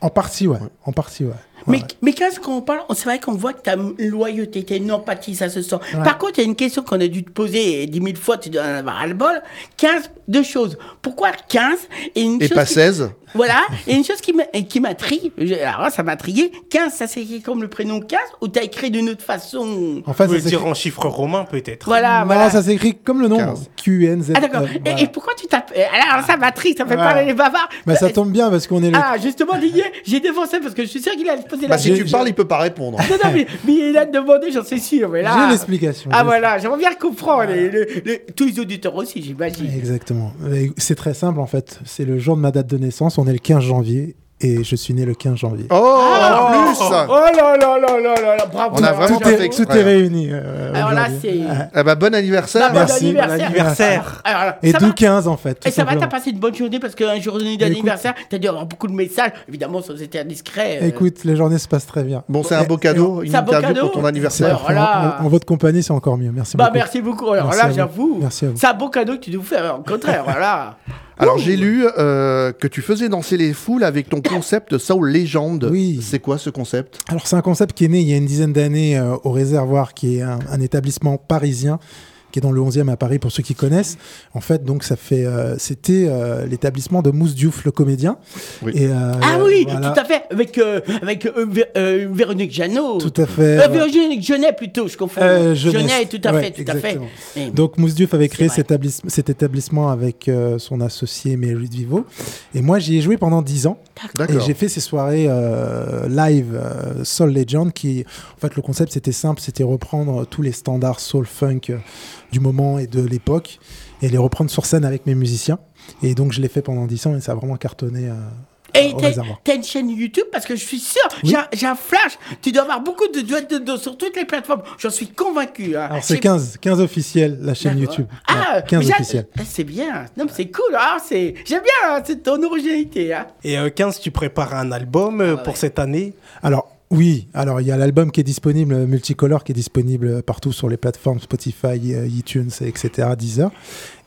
En partie, ouais. En partie, ouais. Mais, mais quand on parle, c'est vrai qu'on voit que ta loyauté, ta empathie, ça se sent. Ouais. Par contre, il y a une question qu'on a dû te poser dix mille fois, tu dois en avoir ras le bol. 15, deux choses. Pourquoi 15 et, une Et chose pas qui- 16 Voilà, et une chose qui m'a- qui m'intrigue, je- alors là, ça m'a intrigué, 15, ça s'écrit comme le prénom 15 ou t'as écrit d'une autre façon? En fait, ça dire s'écrit- en chiffre romain peut-être. Voilà, non, voilà. ça s'écrit comme le nombre. QNZ. Ah d'accord. euh, Et- voilà. Et, pourquoi tu tapes Alors ça m'intrigue, ça fait parler les bavards. Bah, ça tombe bien parce qu'on est le. Ah justement j'ai défoncé parce que je suis sûr qu'il allait Bah, si tu parles, il peut pas répondre. Non, non, mais, mais il a demandé, j'en suis sûr. Mais là... J'ai l'explication, Ah voilà, j'aimerais bien comprendre. le- le- tous les auditeurs aussi, j'imagine. Exactement. C'est très simple en fait. C'est le jour de ma date de naissance. On est le 15 janvier et je suis né le 15 janvier. Oh, en plus Oh là là là là là là, bravo. On a vraiment tout, pas est, fait exprès, tout est hein. réuni. euh, Alors là, c'est- Eh ben, bon anniversaire. Bah, bon Merci, bon anniversaire. anniversaire. Alors là, Et d'où va 15 en fait. Et ça va, t'as passé une bonne journée parce qu'un journée d'anniversaire, t'as dû avoir beaucoup de messages, évidemment sans être indiscret. euh. Écoute, les journées se passent très bien. Bon, c'est un beau cadeau, une C'est un beau interview cadeau. pour ton anniversaire. Alors là- en, en votre compagnie, c'est encore mieux. Merci Bah beaucoup. merci beaucoup. Alors Merci là, vous. j'avoue, Merci à vous. c'est un beau cadeau que tu nous fais. Au contraire, voilà. Alors j'ai lu euh, que tu faisais danser les foules avec ton concept Soul Legend. Oui. C'est quoi ce concept? Alors c'est un concept qui est né il y a une dizaine d'années euh, au Réservoir, qui est un, un établissement parisien qui est dans le 11e à Paris pour ceux qui connaissent. En fait, donc ça fait, euh, c'était euh, l'établissement de Mousse Diouf, le comédien. Et, euh, Ah oui, voilà. tout à fait, avec, euh, avec euh, Vé- euh, Véronique Jeannot. Tout à fait, Euh. Véronique Genet plutôt, je confonds. Euh, Genet, Jeunesse. tout à Ouais, fait, tout à fait. Donc Mousse Diouf avait créé cet, établis- cet établissement avec euh, son associé Mary Vivo. Et moi, j'y ai joué pendant 10 ans. Et D'accord. j'ai fait ces soirées euh, live euh, Soul Legend qui, en fait, le concept c'était simple, c'était reprendre tous les standards soul funk euh, du moment et de l'époque et les reprendre sur scène avec mes musiciens. Et donc je l'ai fait pendant 10 ans et ça a vraiment cartonné. euh, Et au t'as une chaîne YouTube? Parce que je suis sûr, j'ai un- j'ai un flash, tu dois avoir beaucoup de duets de, de- sur toutes les plateformes, j'en suis convaincu. hein. Alors c'est J'ai- 15, 15 officiels la chaîne. YouTube. Ah, Ouais, 15 mais j'ai- officiels. ah, C'est bien, non mais c'est cool, ah, c'est- j'aime bien hein, c'est ton originalité. Hein. Et euh, 15, tu prépares un album euh, pour cette année? Alors, oui, alors il y a l'album qui est disponible, Multicolor, qui est disponible partout sur les plateformes Spotify, euh, iTunes, etc., Deezer.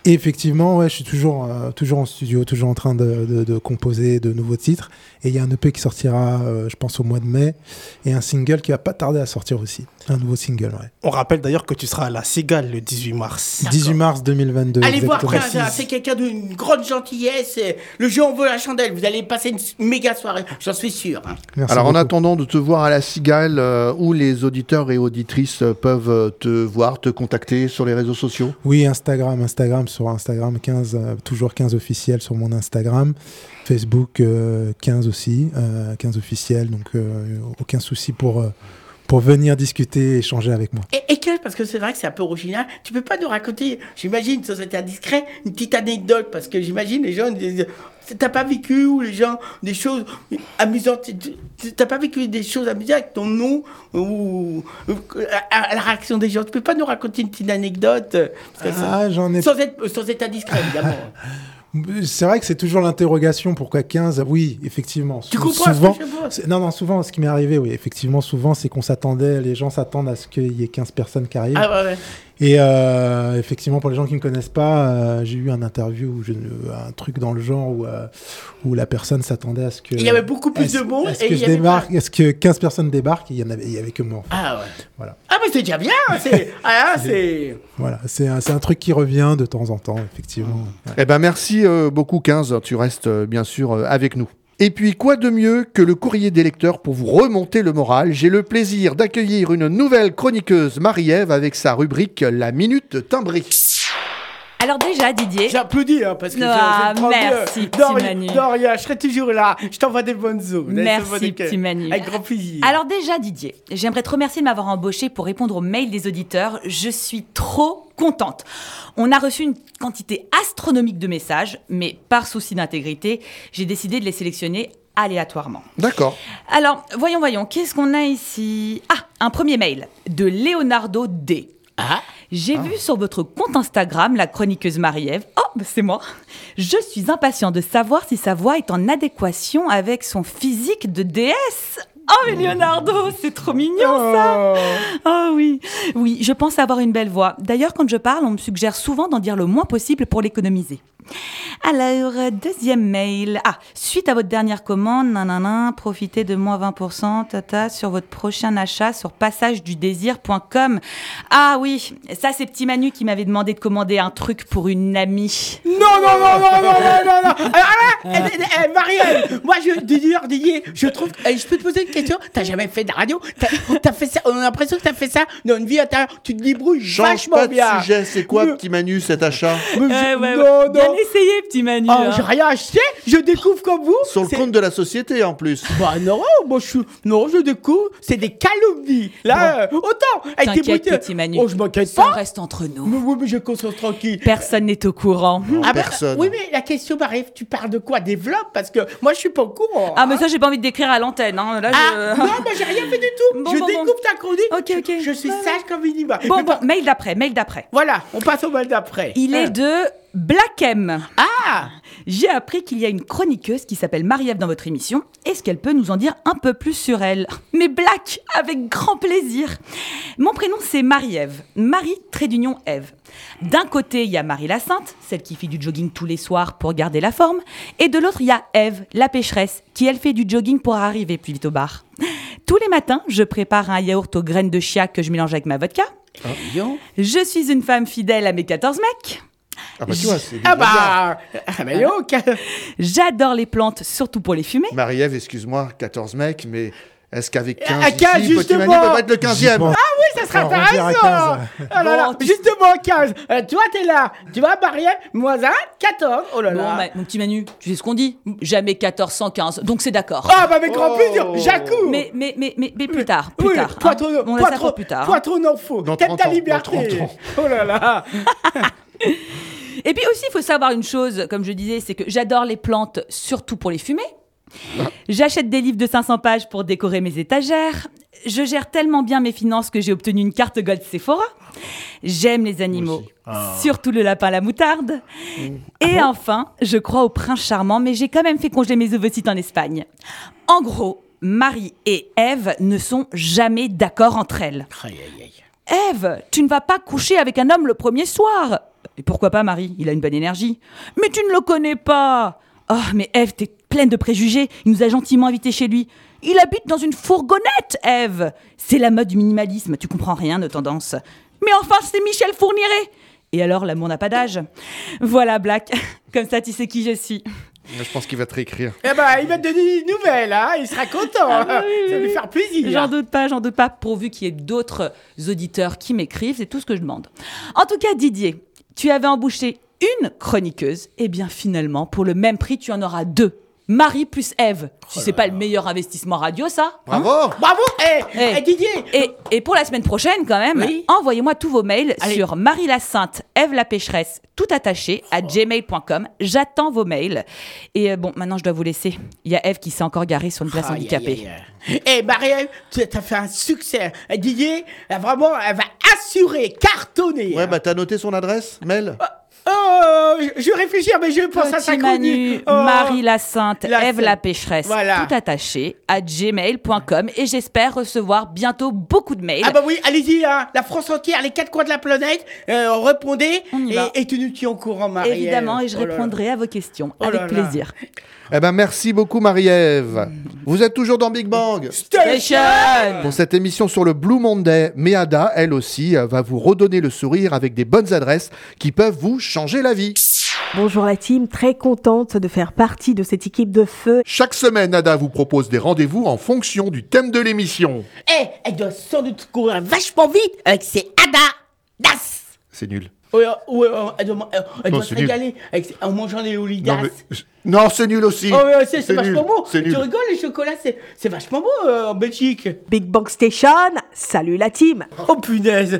Et effectivement, ouais, je suis toujours, euh, toujours en studio, toujours en train de, de- de composer de nouveaux titres. Et il y a un EP qui sortira, euh, je pense, au mois de mai. Et un single qui va pas tarder à sortir aussi. Un nouveau single, ouais. On rappelle d'ailleurs que tu seras à la Cigale le 18 mars. 18 mars 2022. Allez voir exactement. 15, c'est quelqu'un d'une grande gentillesse, le jeu en veut la chandelle, vous allez passer une méga soirée, j'en suis sûr. hein. Alors en attendant de te voir à la Cigale, euh, où les auditeurs et auditrices peuvent te voir, te contacter sur les réseaux sociaux? Oui, Instagram, Instagram sur Instagram 15, euh, toujours 15 officiel sur mon Instagram. Facebook euh, 15 aussi, euh, 15 officiel, donc euh, aucun souci pour, euh, pour venir discuter, échanger avec moi. Et, et quel, parce que c'est vrai que c'est un peu original, tu peux pas nous raconter, j'imagine, sans être indiscret, une petite anecdote, parce que j'imagine les gens t'as pas vécu, ou les gens, des choses amusantes, t'as pas vécu des choses amusantes avec ton nom, ou, ou à, à la réaction des gens, tu peux pas nous raconter une petite anecdote euh, Ah, j'en ai- sans, être, sans être indiscret, évidemment. C'est vrai que c'est toujours l'interrogation pourquoi 15 Oui, effectivement. Tu comprends ce que souvent, je c'est- Non, non, souvent, ce qui m'est arrivé, oui, effectivement, souvent, c'est qu'on s'attendait, les gens s'attendent à ce qu'il y ait 15 personnes qui arrivent. Ah ouais, ouais. Et euh, effectivement, pour les gens qui ne me connaissent pas, euh, j'ai eu un interview, où je- un truc dans le genre où, euh, où la personne s'attendait à ce que. Il y avait beaucoup plus de monde Est-ce et que il je débarque Est-ce que 15 personnes débarquent Il y en avait, il y avait que moi. en fait. Ah ouais. Voilà. Ah mais c'est déjà bien, c'est, ah, c'est... Voilà, c'est un, c'est un truc qui revient de temps en temps, effectivement. Eh ben merci euh, beaucoup 15, tu restes euh, bien sûr euh, avec nous. Et puis quoi de mieux que le courrier des lecteurs pour vous remonter le moral? J'ai le plaisir d'accueillir une nouvelle chroniqueuse Marie-Ève avec sa rubrique La Minute Timbrée. Alors déjà, Didier. J'applaudis, hein, parce que Ah, je, je prends merci, petit Manu. de rien, je serai toujours là. Je t'envoie des bonnes zones. Merci, petit Manu. Avec grand plaisir. Alors déjà, Didier, j'aimerais te remercier de m'avoir embauché pour répondre aux mails des auditeurs. Je suis trop contente. On a reçu une quantité astronomique de messages, mais par souci d'intégrité, j'ai décidé de les sélectionner aléatoirement. D'accord. Alors, voyons, voyons, qu'est-ce qu'on a ici? Ah, un premier mail de Leonardo D. Ah J'ai vu sur votre compte Instagram la chroniqueuse Marie-Ève. Oh, bah, c'est moi. Je suis impatient de savoir si sa voix est en adéquation avec son physique de déesse. Oh, mais Leonardo, c'est trop mignon ça Oh oui, oui, je pense avoir une belle voix. D'ailleurs, quand je parle, on me suggère souvent d'en dire le moins possible pour l'économiser. Alors, euh, deuxième mail. Ah, suite à votre dernière commande, nanana, profitez de moins 20% tata, sur votre prochain achat sur passagedu-désir.com. Ah oui, ça c'est Petit Manu qui m'avait demandé de commander un truc pour une amie. Non, non, non, non, non, non, non, non. Alors là, eh, eh, eh, Marielle, moi, je, Didier, Didier, je trouve. eh, je peux te poser une question T'as jamais fait de radio? T'as t'as fait ça On a l'impression que t'as fait ça dans une vie intérieure. Tu te débrouilles Change vachement pas de bien. sujet, c'est quoi petit Manu cet achat? Mais je- Eh ouais, non, ouais. non. Bien essayé, Petit Manu. Oh, hein. j'ai rien acheté, je découvre comme vous. Sur le C'est- compte de la société en plus. Bah non, moi je suis... Non, je découvre, c'est des calomnies. Là, euh, autant être T'inquiète, débrouillé- Petit Manu. Oh, je m'inquiète Ça pas. reste entre nous. Mais oui, mais je concentre tranquille. Personne n'est au courant. Ah bah, personne. oui, mais la question, Marie, tu parles de quoi? Développe, parce que moi, je suis pas au courant. Ah, mais ça, j'ai pas envie de décrire à l'antenne. Hein. Là, Ah, non, moi, j'ai rien fait du tout. Bon, je bon, bon. découpe ta chronique. Ok, ok. Je suis sage comme une. Bon, bon, mail d'après, mail d'après. Voilà, on passe au mail d'après. Il est de Black M. Ah J'ai appris qu'il y a une chroniqueuse qui s'appelle Marie-Ève dans votre émission. Est-ce qu'elle peut nous en dire un peu plus sur elle Mais Black, avec grand plaisir. Mon prénom, c'est Marie-Ève. Marie, trait d'union, Ève. D'un côté, il y a Marie la Sainte, celle qui fait du jogging tous les soirs pour garder la forme. Et de l'autre, il y a Ève, la pécheresse, qui elle fait du jogging pour arriver plus vite au bar. Tous les matins, je prépare un yaourt aux graines de chia que je mélange avec ma vodka. Je suis une femme fidèle à mes 14 mecs. Ah bah tu vois, c'est Ah bah, ah bah, yo, J'adore les plantes, surtout pour les fumer. Marie-Ève, excuse-moi, 14 mecs, mais est-ce qu'avec 15 À 15, ici, justement. peut pas être le 15e Ah oui, ça serait intéressant 15. Ah là là, Bon, tu- Justement, 15 Euh, Toi, t'es là Tu vois, Marielle, moi, ça, 14 Oh là Bon, là bah, mon petit Manu, tu sais ce qu'on dit? Jamais 14 sans 15, donc c'est d'accord. Ah bah, avec grand plaisir J'accours Mais, mais, mais, mais, mais plus tard, plus Oui, tard. Pas hein. trop, On pas trop, plus tard. pas trop T'aimes 30 ta liberté 30 ans. Oh là là Et puis aussi, il faut savoir une chose, comme je disais, c'est que j'adore les plantes, surtout pour les fumer. J'achète des livres de 500 pages pour décorer mes étagères. Je gère tellement bien mes finances que j'ai obtenu une carte Gold Sephora. J'aime les animaux, surtout le lapin à la moutarde. Et enfin, je crois au prince charmant, mais j'ai quand même fait congeler mes ovocytes en Espagne. En gros, Marie et Ève ne sont jamais d'accord entre elles. Aïe, aïe, aïe. Ève, tu ne vas pas coucher avec un homme le premier soir. Et pourquoi pas Marie? Il a une bonne énergie. Mais tu ne le connais pas. Oh, mais Ève, t'es pleine de préjugés. Il nous a gentiment invités chez lui. Il habite dans une fourgonnette, Ève. C'est la mode du minimalisme. Tu comprends rien de tendance. Mais enfin, c'est Michel Fourniret. Et alors, l'amour n'a pas d'âge. Voilà, Black. Comme ça, tu sais qui je suis. Je pense qu'il va te réécrire. Eh ben, il va te donner des nouvelles, hein Il sera content Ah bah oui, Ça va lui faire plaisir J'en doute pas, j'en doute pas, pourvu qu'il y ait d'autres auditeurs qui m'écrivent, c'est tout ce que je demande. En tout cas, Didier, tu avais embauché une chroniqueuse, et bien finalement, pour le même prix, tu en auras deux. Marie plus Ève. Si c'est pas le meilleur investissement radio, ça hein Bravo Bravo Eh, Eh. eh, Didier et, et pour la semaine prochaine, quand même, Oui. envoyez-moi tous vos mails Allez. sur Marie la Sainte, Ève la pécheresse, tout attaché, à gmail.com. J'attends vos mails. Et euh, bon, maintenant, je dois vous laisser. Il y a Ève qui s'est encore garée sur une place handicapée. Eh, Marielle, tu as fait un succès. Eh, Didier, vraiment, elle va assurer, cartonner. Ouais, bah t'as noté son adresse, Mel Oh, je, je vais réfléchir, mais je pense à ta Manu. Oh. Marie la Sainte, La Ève la pécheresse, Voilà. tout attaché, à gmail.com. Et j'espère recevoir bientôt beaucoup de mails. Ah bah oui, allez-y, hein, la France entière, les quatre coins de la planète, euh, répondez y et, et tu tiens au courant, Marielle. Évidemment, et je Oh là. répondrai à vos questions Oh avec là là. plaisir. Eh ben merci beaucoup Marie-Ève. Vous êtes toujours dans Big Bang Station Pour cette émission sur le Blue Monday, Meada, elle aussi, euh, va vous redonner le sourire avec des bonnes adresses qui peuvent vous changer la vie. Bonjour la team, très contente de faire partie de cette équipe de feu. Chaque semaine, Ada vous propose des rendez-vous en fonction du thème de l'émission. Eh, elle doit sans doute courir vachement vite avec ses Ada Das. C'est nul. Ouais, ouais, ouais, elle doit, elle- doit se régaler avec ses- en mangeant les Olidas. Non, mais- Non, c'est nul aussi. Oh, ouais, c'est c'est nul. vachement beau. C'est Tu nul. rigoles, les chocolats, c'est c'est vachement beau euh, en Belgique. Big Bang Station, salut la team. Oh punaise.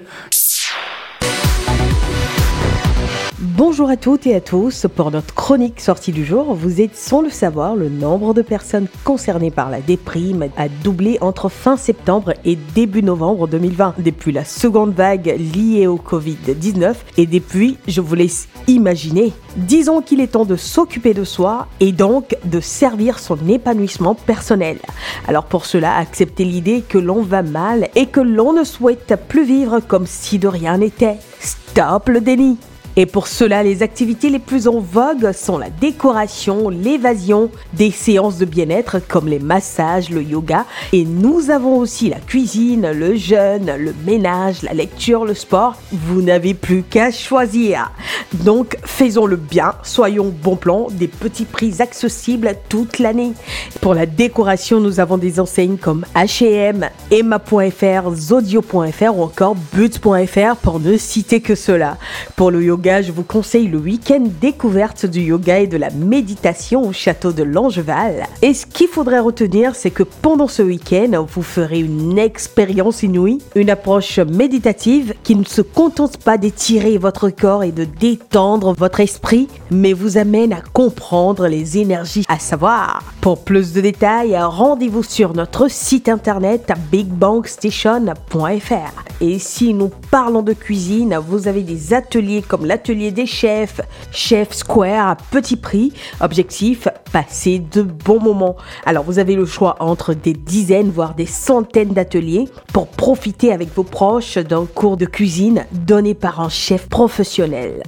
Bonjour à toutes et à tous. Pour notre chronique sortie du jour, vous êtes sans le savoir, le nombre de personnes concernées par la déprime a doublé entre fin septembre et début novembre 2020. Depuis la seconde vague liée au Covid-19 et depuis, je vous laisse imaginer. Disons qu'il est temps de s'occuper de soi et donc de servir son épanouissement personnel. Alors pour cela, acceptez l'idée que l'on va mal et que l'on ne souhaite plus vivre comme si de rien n'était. Stop le déni et pour cela, les activités les plus en vogue sont la décoration, l'évasion, des séances de bien-être comme les massages, le yoga. Et nous avons aussi la cuisine, le jeûne, le ménage, la lecture, le sport. Vous n'avez plus qu'à choisir. Donc faisons le bien, soyons bon plan, des petits prix accessibles toute l'année. Pour la décoration, nous avons des enseignes comme H&M, Emma.fr, Zodio.fr ou encore But.fr pour ne citer que cela. Pour le yoga, je vous conseille le week-end découverte du yoga et de la méditation au château de Langeval. Et ce qu'il faudrait retenir, c'est que pendant ce week-end, vous ferez une expérience inouïe, une approche méditative qui ne se contente pas d'étirer votre corps et de détendre votre esprit, mais vous amène à comprendre les énergies à savoir. Pour plus de détails, rendez-vous sur notre site internet bigbankstation.fr. Et si nous parlons de cuisine, vous avez des ateliers comme l'atelier des chefs, Chef Square à petit prix. Objectif, passer de bons moments. Alors vous avez le choix entre des dizaines, voire des centaines d'ateliers pour profiter avec vos proches d'un cours de cuisine donné par un chef professionnel.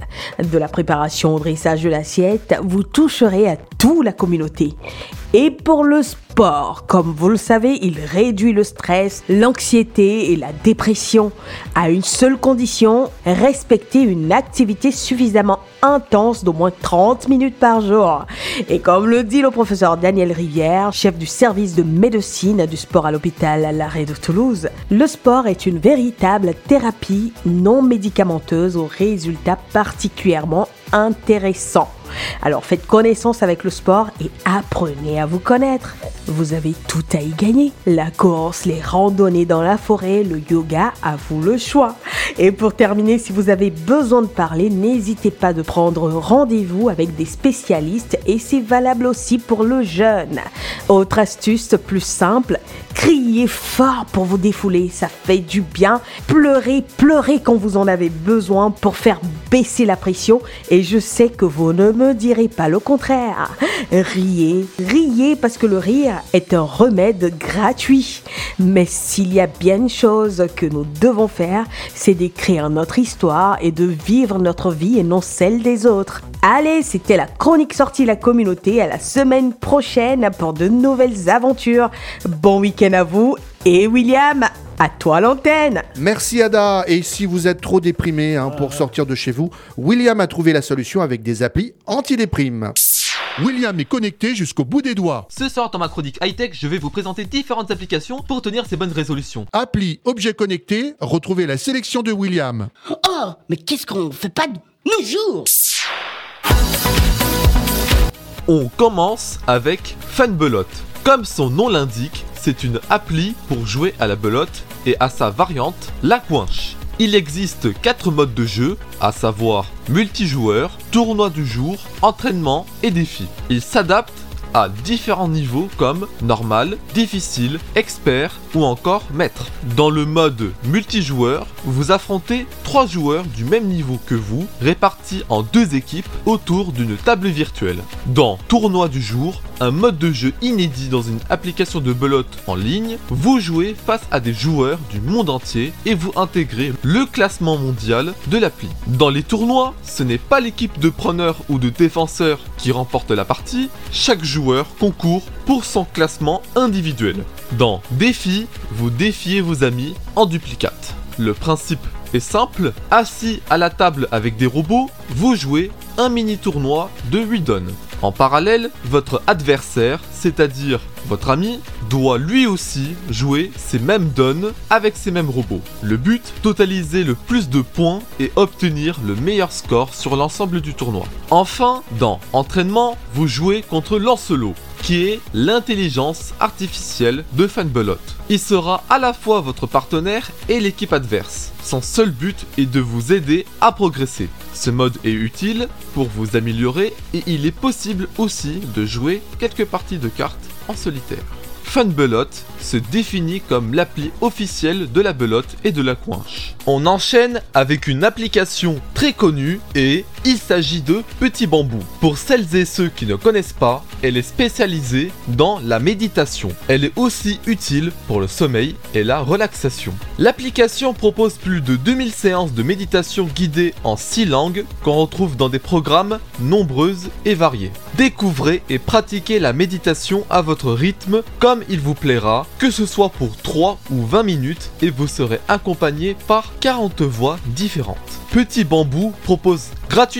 De la préparation au dressage de l'assiette, vous toucherez à la communauté. Et pour le sport, comme vous le savez, il réduit le stress, l'anxiété et la dépression. À une seule condition, respecter une activité suffisamment intense d'au moins 30 minutes par jour. Et comme le dit le professeur Daniel Rivière, chef du service de médecine du sport à l'hôpital L'Arrêt de Toulouse, le sport est une véritable thérapie non médicamenteuse aux résultats particulièrement intéressants. Alors faites connaissance avec le sport et apprenez à vous connaître. Vous avez tout à y gagner. La course, les randonnées dans la forêt, le yoga, à vous le choix. Et pour terminer, si vous avez besoin de parler, n'hésitez pas de prendre rendez-vous avec des spécialistes et c'est valable aussi pour le jeune. Autre astuce plus simple, criez fort pour vous défouler, ça fait du bien. Pleurez, pleurez quand vous en avez besoin pour faire baisser la pression et je sais que vous ne direz pas le contraire. Riez, riez parce que le rire est un remède gratuit. Mais s'il y a bien une chose que nous devons faire, c'est d'écrire notre histoire et de vivre notre vie et non celle des autres. Allez, c'était la chronique sortie la communauté à la semaine prochaine pour de nouvelles aventures. Bon week-end à vous et William, à toi l'antenne. Merci Ada. Et si vous êtes trop déprimé hein, pour sortir de chez vous, William a trouvé la solution avec des applis anti-déprime. William est connecté jusqu'au bout des doigts. Ce soir dans ma chronique high-tech, je vais vous présenter différentes applications pour tenir ces bonnes résolutions. Appli objet connecté, retrouvez la sélection de William. Oh, mais qu'est-ce qu'on fait pas de nos jours? On commence avec Fanbelote. Comme son nom l'indique, c'est une appli pour jouer à la belote et à sa variante, la coinche. Il existe 4 modes de jeu, à savoir multijoueur, tournoi du jour, entraînement et défi. Il s'adapte à différents niveaux comme normal, difficile, expert ou encore maître. Dans le mode multijoueur, vous affrontez 3 joueurs du même niveau que vous, répartis en deux équipes autour d'une table virtuelle. Dans tournoi du jour, un mode de jeu inédit dans une application de belote en ligne, vous jouez face à des joueurs du monde entier et vous intégrez le classement mondial de l'appli. Dans les tournois, ce n'est pas l'équipe de preneurs ou de défenseurs qui remporte la partie, chaque joueur concourt pour son classement individuel. Dans défi, vous défiez vos amis en duplicate. Le principe est simple, assis à la table avec des robots, vous jouez un mini tournoi de 8 donnes. En parallèle, votre adversaire, c'est-à-dire votre ami, doit lui aussi jouer ces mêmes donnes avec ces mêmes robots. Le but, totaliser le plus de points et obtenir le meilleur score sur l'ensemble du tournoi. Enfin, dans entraînement, vous jouez contre Lancelot, qui est l'intelligence artificielle de Fanbelot. Il sera à la fois votre partenaire et l'équipe adverse. Son seul but est de vous aider à progresser. Ce mode est utile pour vous améliorer et il est possible aussi de jouer quelques parties de cartes en solitaire. Funbelot se définit comme l'appli officielle de la belote et de la coinche. On enchaîne avec une application très connue et il s'agit de Petit Bambou. Pour celles et ceux qui ne connaissent pas, elle est spécialisée dans la méditation. Elle est aussi utile pour le sommeil et la relaxation. L'application propose plus de 2000 séances de méditation guidées en 6 langues qu'on retrouve dans des programmes nombreuses et variés. Découvrez et pratiquez la méditation à votre rythme comme il vous plaira, que ce soit pour 3 ou 20 minutes et vous serez accompagné par 40 voix différentes. Petit Bambou propose gratuitement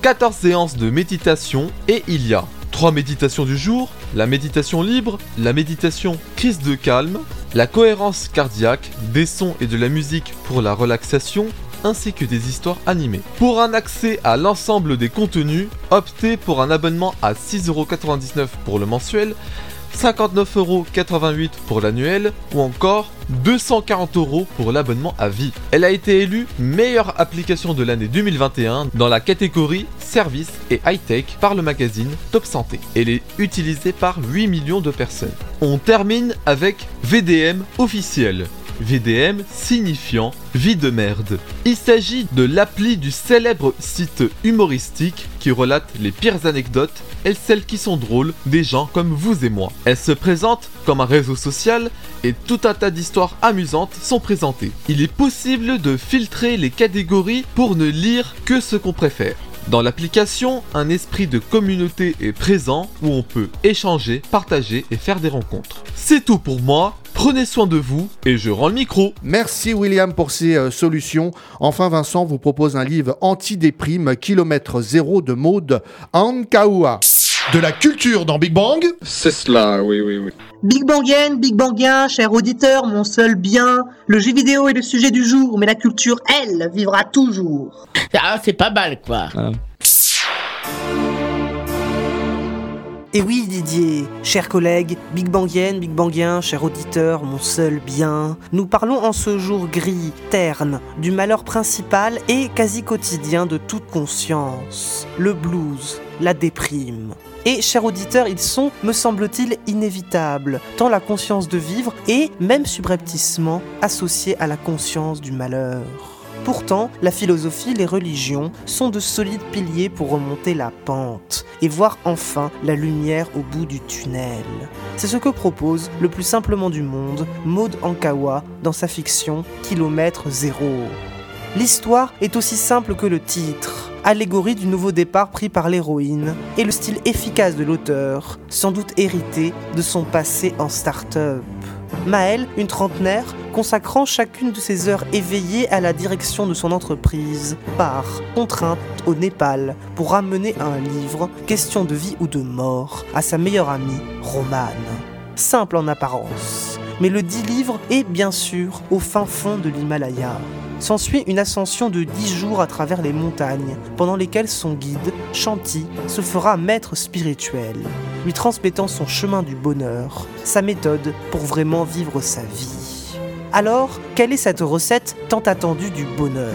14 séances de méditation et il y a 3 méditations du jour, la méditation libre, la méditation crise de calme, la cohérence cardiaque, des sons et de la musique pour la relaxation, ainsi que des histoires animées. Pour un accès à l'ensemble des contenus, optez pour un abonnement à 6,99€ pour le mensuel, 59,88€ pour l'annuel ou encore 240 euros pour l'abonnement à vie. Elle a été élue meilleure application de l'année 2021 dans la catégorie services et high-tech par le magazine Top Santé. Elle est utilisée par 8 millions de personnes. On termine avec VDM officiel. VDM signifiant vie de merde. Il s'agit de l'appli du célèbre site humoristique qui relate les pires anecdotes et celles qui sont drôles des gens comme vous et moi. Elle se présente comme un réseau social et tout un tas d'histoires amusantes sont présentées. Il est possible de filtrer les catégories pour ne lire que ce qu'on préfère. Dans l'application, un esprit de communauté est présent où on peut échanger, partager et faire des rencontres. C'est tout pour moi. Prenez soin de vous et je rends le micro. Merci William pour ces euh, solutions. Enfin, Vincent vous propose un livre anti-déprime, kilomètre zéro de Maude Ankaoua. De la culture dans Big Bang C'est cela, oui, oui, oui. Big Bangien, Big Bangien, cher auditeur, mon seul bien. Le jeu vidéo est le sujet du jour, mais la culture, elle, vivra toujours. Ah, c'est pas mal, quoi. Et oui Didier, chers collègues, Big Bangienne, Big Bangien, cher auditeur, mon seul bien, nous parlons en ce jour gris, terne, du malheur principal et quasi quotidien de toute conscience, le blues, la déprime. Et, chers auditeurs, ils sont, me semble-t-il, inévitables, tant la conscience de vivre est, même subrepticement, associée à la conscience du malheur. Pourtant, la philosophie, les religions sont de solides piliers pour remonter la pente et voir enfin la lumière au bout du tunnel. C'est ce que propose, le plus simplement du monde, Maud Ankawa dans sa fiction Kilomètre Zéro. L'histoire est aussi simple que le titre, allégorie du nouveau départ pris par l'héroïne, et le style efficace de l'auteur, sans doute hérité de son passé en start-up. Maëlle, une trentenaire, consacrant chacune de ses heures éveillées à la direction de son entreprise, part, contrainte, au Népal pour ramener un livre, question de vie ou de mort, à sa meilleure amie, Romane. Simple en apparence, mais le dit livre est bien sûr au fin fond de l'Himalaya. S'ensuit une ascension de dix jours à travers les montagnes, pendant lesquelles son guide, Chanty, se fera maître spirituel, lui transmettant son chemin du bonheur, sa méthode pour vraiment vivre sa vie. Alors, quelle est cette recette tant attendue du bonheur?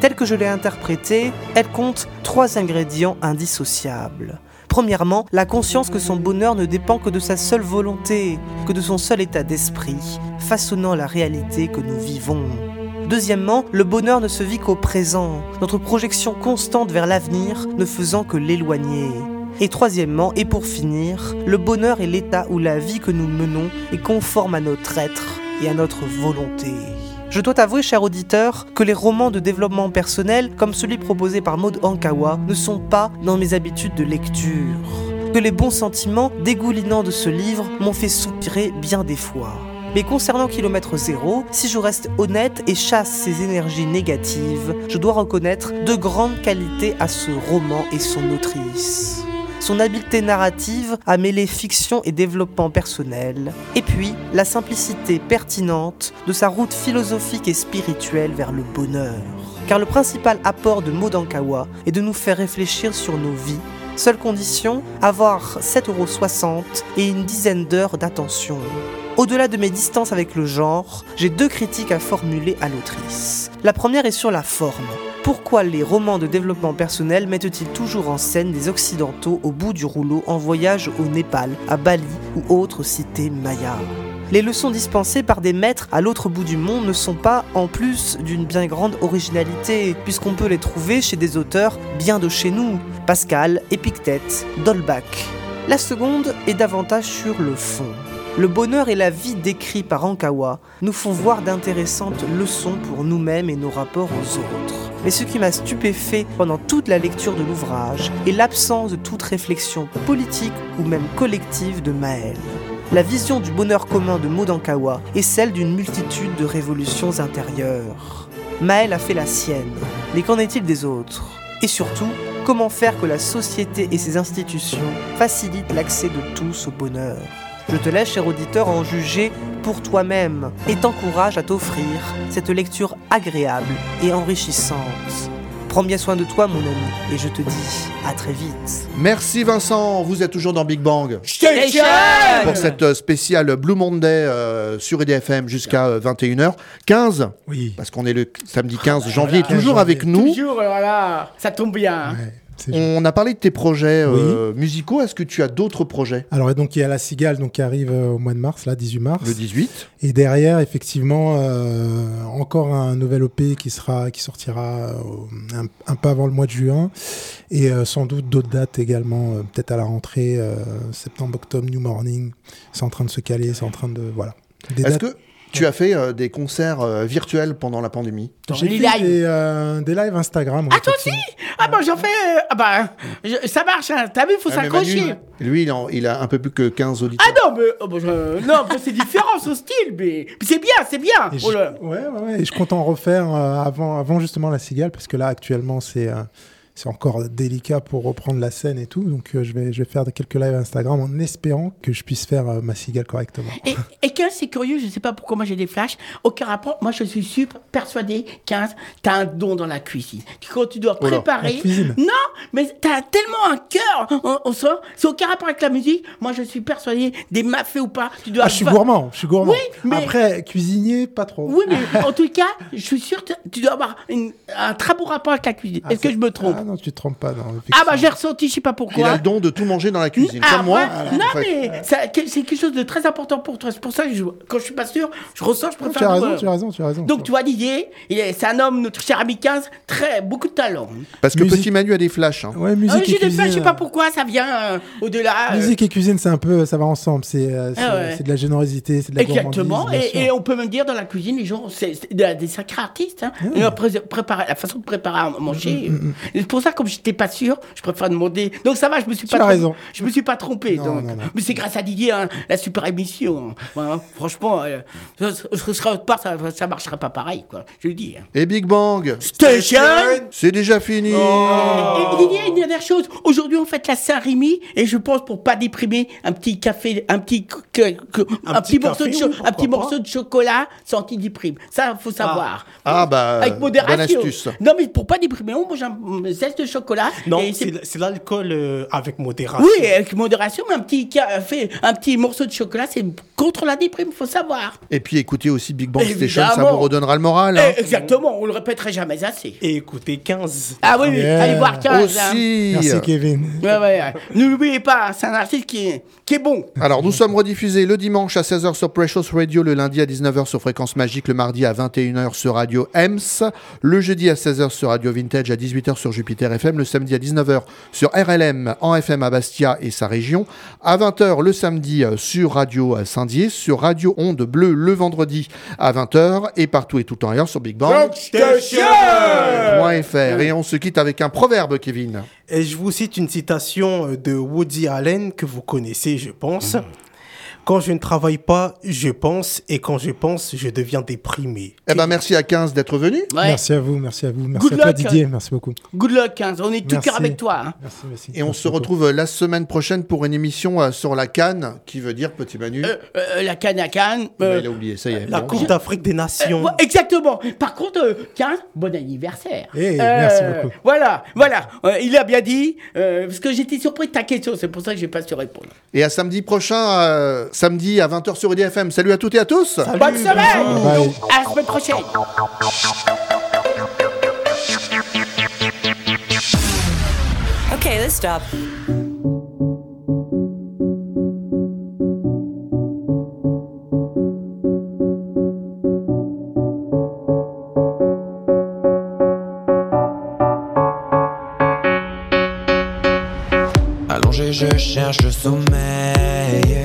Telle que je l'ai interprétée, elle compte trois ingrédients indissociables. Premièrement, la conscience que son bonheur ne dépend que de sa seule volonté, que de son seul état d'esprit, façonnant la réalité que nous vivons. Deuxièmement, le bonheur ne se vit qu'au présent, notre projection constante vers l'avenir ne faisant que l'éloigner. Et troisièmement, et pour finir, le bonheur est l'état où la vie que nous menons est conforme à notre être et à notre volonté. Je dois avouer, cher auditeur, que les romans de développement personnel, comme celui proposé par Maud Ankawa, ne sont pas dans mes habitudes de lecture. Que les bons sentiments dégoulinants de ce livre m'ont fait soupirer bien des fois. Mais concernant Kilomètre Zéro, si je reste honnête et chasse ces énergies négatives, je dois reconnaître de grandes qualités à ce roman et son autrice. Son habileté narrative à mêler fiction et développement personnel, et puis la simplicité pertinente de sa route philosophique et spirituelle vers le bonheur. Car le principal apport de Modankawa est de nous faire réfléchir sur nos vies. Seule condition, avoir 7,60€ et une dizaine d'heures d'attention. Au-delà de mes distances avec le genre, j'ai deux critiques à formuler à l'autrice. La première est sur la forme. Pourquoi les romans de développement personnel mettent-ils toujours en scène des Occidentaux au bout du rouleau en voyage au Népal, à Bali ou autres cités mayas? Les leçons dispensées par des maîtres à l'autre bout du monde ne sont pas en plus d'une bien grande originalité, puisqu'on peut les trouver chez des auteurs bien de chez nous, Pascal, Épictète, Dolbach. La seconde est davantage sur le fond. Le bonheur et la vie décrits par Ankawa nous font voir d'intéressantes leçons pour nous-mêmes et nos rapports aux autres. Mais ce qui m'a stupéfait pendant toute la lecture de l'ouvrage est l'absence de toute réflexion politique ou même collective de Maël. La vision du bonheur commun de Modankawa est celle d'une multitude de révolutions intérieures. Maël a fait la sienne, mais qu'en est-il des autres? Et surtout, comment faire que la société et ses institutions facilitent l'accès de tous au bonheur? Je te laisse, cher auditeur, en juger pour toi-même et t'encourage à t'offrir cette lecture agréable et enrichissante. Prends bien soin de toi, mon ami, et je te dis à très vite. Merci Vincent, vous êtes toujours dans Big Bang. Station Pour cette euh, spéciale Blue Monday euh, sur EDFM jusqu'à euh, 21h15. Oui. Parce qu'on est le samedi 15 janvier, Voilà. toujours avec nous. Toujours, voilà, ça tombe bien. On a parlé de tes projets euh, musicaux. Est-ce que tu as d'autres projets? Alors donc il y a la Cigale donc qui arrive euh, au mois de mars, là 18 mars. Le 18. Et derrière effectivement euh, encore un nouvel OP qui sera qui sortira euh, un, un peu avant le mois de juin et sans doute d'autres dates également peut-être à la rentrée septembre octobre New Morning. C'est en train de se caler, c'est en train de voilà. Des Est-ce dates- que tu as fait euh, des concerts euh, virtuels pendant la pandémie j'ai fait des, euh, des lives Instagram. Ah, toi aussi Ah, bah, j'en fais. euh, Ah, bah, je- ça marche, hein. T'as vu, faut Ah, mais s'accrocher. Manu, lui, il, en- il a un peu plus que 15 auditeurs. Ah non, mais oh, bah, je- non, bah, c'est différent ce style, mais, mais c'est bien, c'est bien. Et Oh là. ouais, ouais, ouais, et je compte en refaire euh, avant, avant justement la cigale, parce que là, actuellement, c'est euh, c'est encore délicat pour reprendre la scène et tout. Donc, euh, je, vais, je vais faire quelques lives Instagram en espérant que je puisse faire euh, ma cigale correctement. Et, et 15, c'est curieux, je sais pas pourquoi moi j'ai des flashs. Aucun rapport. Moi, je suis super persuadé, 15, t'as un don dans la cuisine. Quand tu dois Oh là, préparer. Non, mais t'as tellement un cœur. On, on sent. C'est aucun rapport avec la musique. Moi, je suis persuadé, des mafés ou pas, tu dois. Ah, je suis gourmand, je suis gourmand. Oui, mais- Après, cuisinier, pas trop. Oui, mais en tout cas, je suis sûr que tu dois avoir une- un très bon rapport avec la cuisine. Est-ce que je me trompe? Ah non, tu te trompes pas. Non, Ah, bah, j'ai ressenti, je sais pas pourquoi. Il a le don de tout manger dans la cuisine, Ah, comme moi. Non, mais c'est quelque chose de très important pour toi. C'est pour ça que je- quand je suis pas sûr, je ressens, je Non, préfère. tu as raison, tu as raison, tu as raison. Donc, tu vois, Didier, il est- c'est un homme, notre cher ami 15, très, beaucoup de talent. Parce que Musique- Petit Manu a des flashs. hein. Ouais, Ah musique oui, j'ai et des flashs, je sais cuisine. pas pourquoi, ça vient euh, au-delà. euh, Musique et cuisine, c'est un peu, ça va ensemble. C'est euh, c'est- Ah ouais. de la générosité, c'est de la Exactement, et, on peut même dire dans la cuisine, les gens, c'est des, sacrés artistes. Hein. Ah. La, pré- préparer- la façon de préparer à manger. Et C'est pour ça, comme j'étais pas sûr, je préfère demander. Donc ça va, je me suis Tu pas as raison. Je me suis pas trompé. Non, donc. non, non. Mais c'est grâce à Didier, hein, la super émission. Voilà, franchement, euh, je, je serais autre part, ça, ça marcherait pas pareil, quoi. Je le dis. hein. Et Big Bang Station C'est déjà fini Et Didier, une dernière chose. Aujourd'hui, on fête la Saint-Rémy et je pense pour pas déprimer, un petit café, un petit, un, petit, petit morceau de café, un petit morceau de chocolat sans qu'il déprime. Ça, faut savoir. Ah bah, Avec modération. bonne astuce. Non, mais pour pas déprimer, on mange un de chocolat. Non, c'est l'alcool euh, avec modération. Oui, avec modération, mais un petit café, un petit morceau de chocolat, c'est contre la déprime, faut savoir. Et puis écoutez aussi Big Bang Station, ça vous redonnera le moral. hein. Eh, exactement, on le répéterait jamais assez. Et écoutez 15. Ah oui, oui, allez voir 15. hein. Aussi. Merci Kevin. Ouais, ouais, ouais. N'oubliez pas, c'est un artiste qui est, qui est bon. Alors, nous sommes rediffusés le dimanche à 16h sur Precious Radio, le lundi à 19h sur Fréquence Magique, le mardi à 21h sur Radio EMS, le jeudi à 16h sur Radio Vintage, à 18h sur Jupiter FM, le samedi à 19h sur RLM en FM à Bastia et sa région, à 20h le samedi euh, sur Radio à Saint-Dié, sur Radio Onde Bleue le vendredi à 20h et partout et tout le temps ailleurs sur Big Bang. .fr. Et on se quitte avec un proverbe, Kevin. Et je vous cite une citation euh, de Woody Allen que vous connaissez, je pense. Quand je ne travaille pas, je pense, et quand je pense, je deviens déprimé. Eh ben, merci à 15 d'être venu. Merci à vous, merci à vous. Merci Good à toi luck. Didier, merci beaucoup. Good luck, 15. On est tout cœur avec toi. hein. Merci, merci. Et on se retrouve euh, la semaine prochaine pour une émission euh, sur la Cannes, qui veut dire, petit Manu. Euh, euh, la canne à canne. Bah, euh, il a oublié, ça y est. La Bon. Coupe d'Afrique des Nations. exactement. Par contre, euh, 15, bon anniversaire. Eh, merci beaucoup. Voilà, voilà. Euh, il a bien dit. euh, parce que j'étais surpris de ta question. C'est pour ça que j'ai pas su répondre. Et à samedi prochain, euh, samedi à 20h sur EDFM. Salut à toutes et à tous. Bonne semaine. Bye. À la semaine prochaine. Okay, let's stop. Allongé, je cherche le sommeil.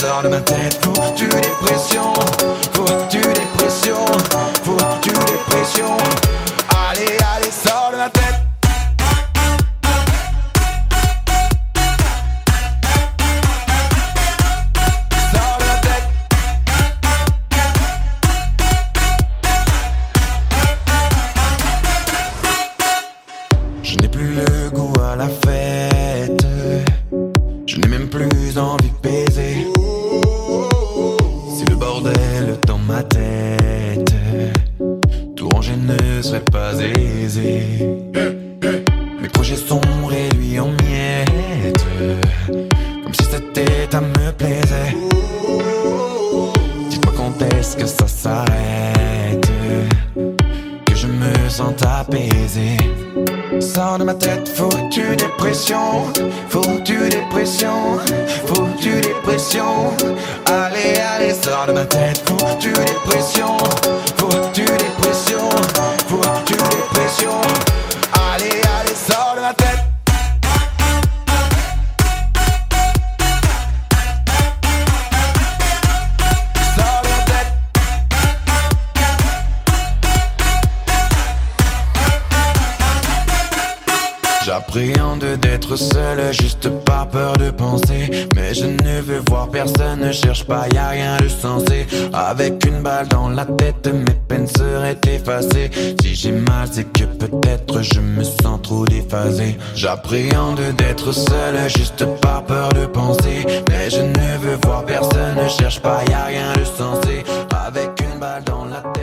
sors de ma tête, foutu dépression. cherche pas, y a rien de sensé. Avec une balle dans la tête, mes peines seraient effacées. Si j'ai mal, c'est que peut-être je me sens trop déphasé. J'appréhende d'être seul, juste par peur de penser. Mais je ne veux voir personne, ne cherche pas, y a rien de sensé. Avec une balle dans la tête.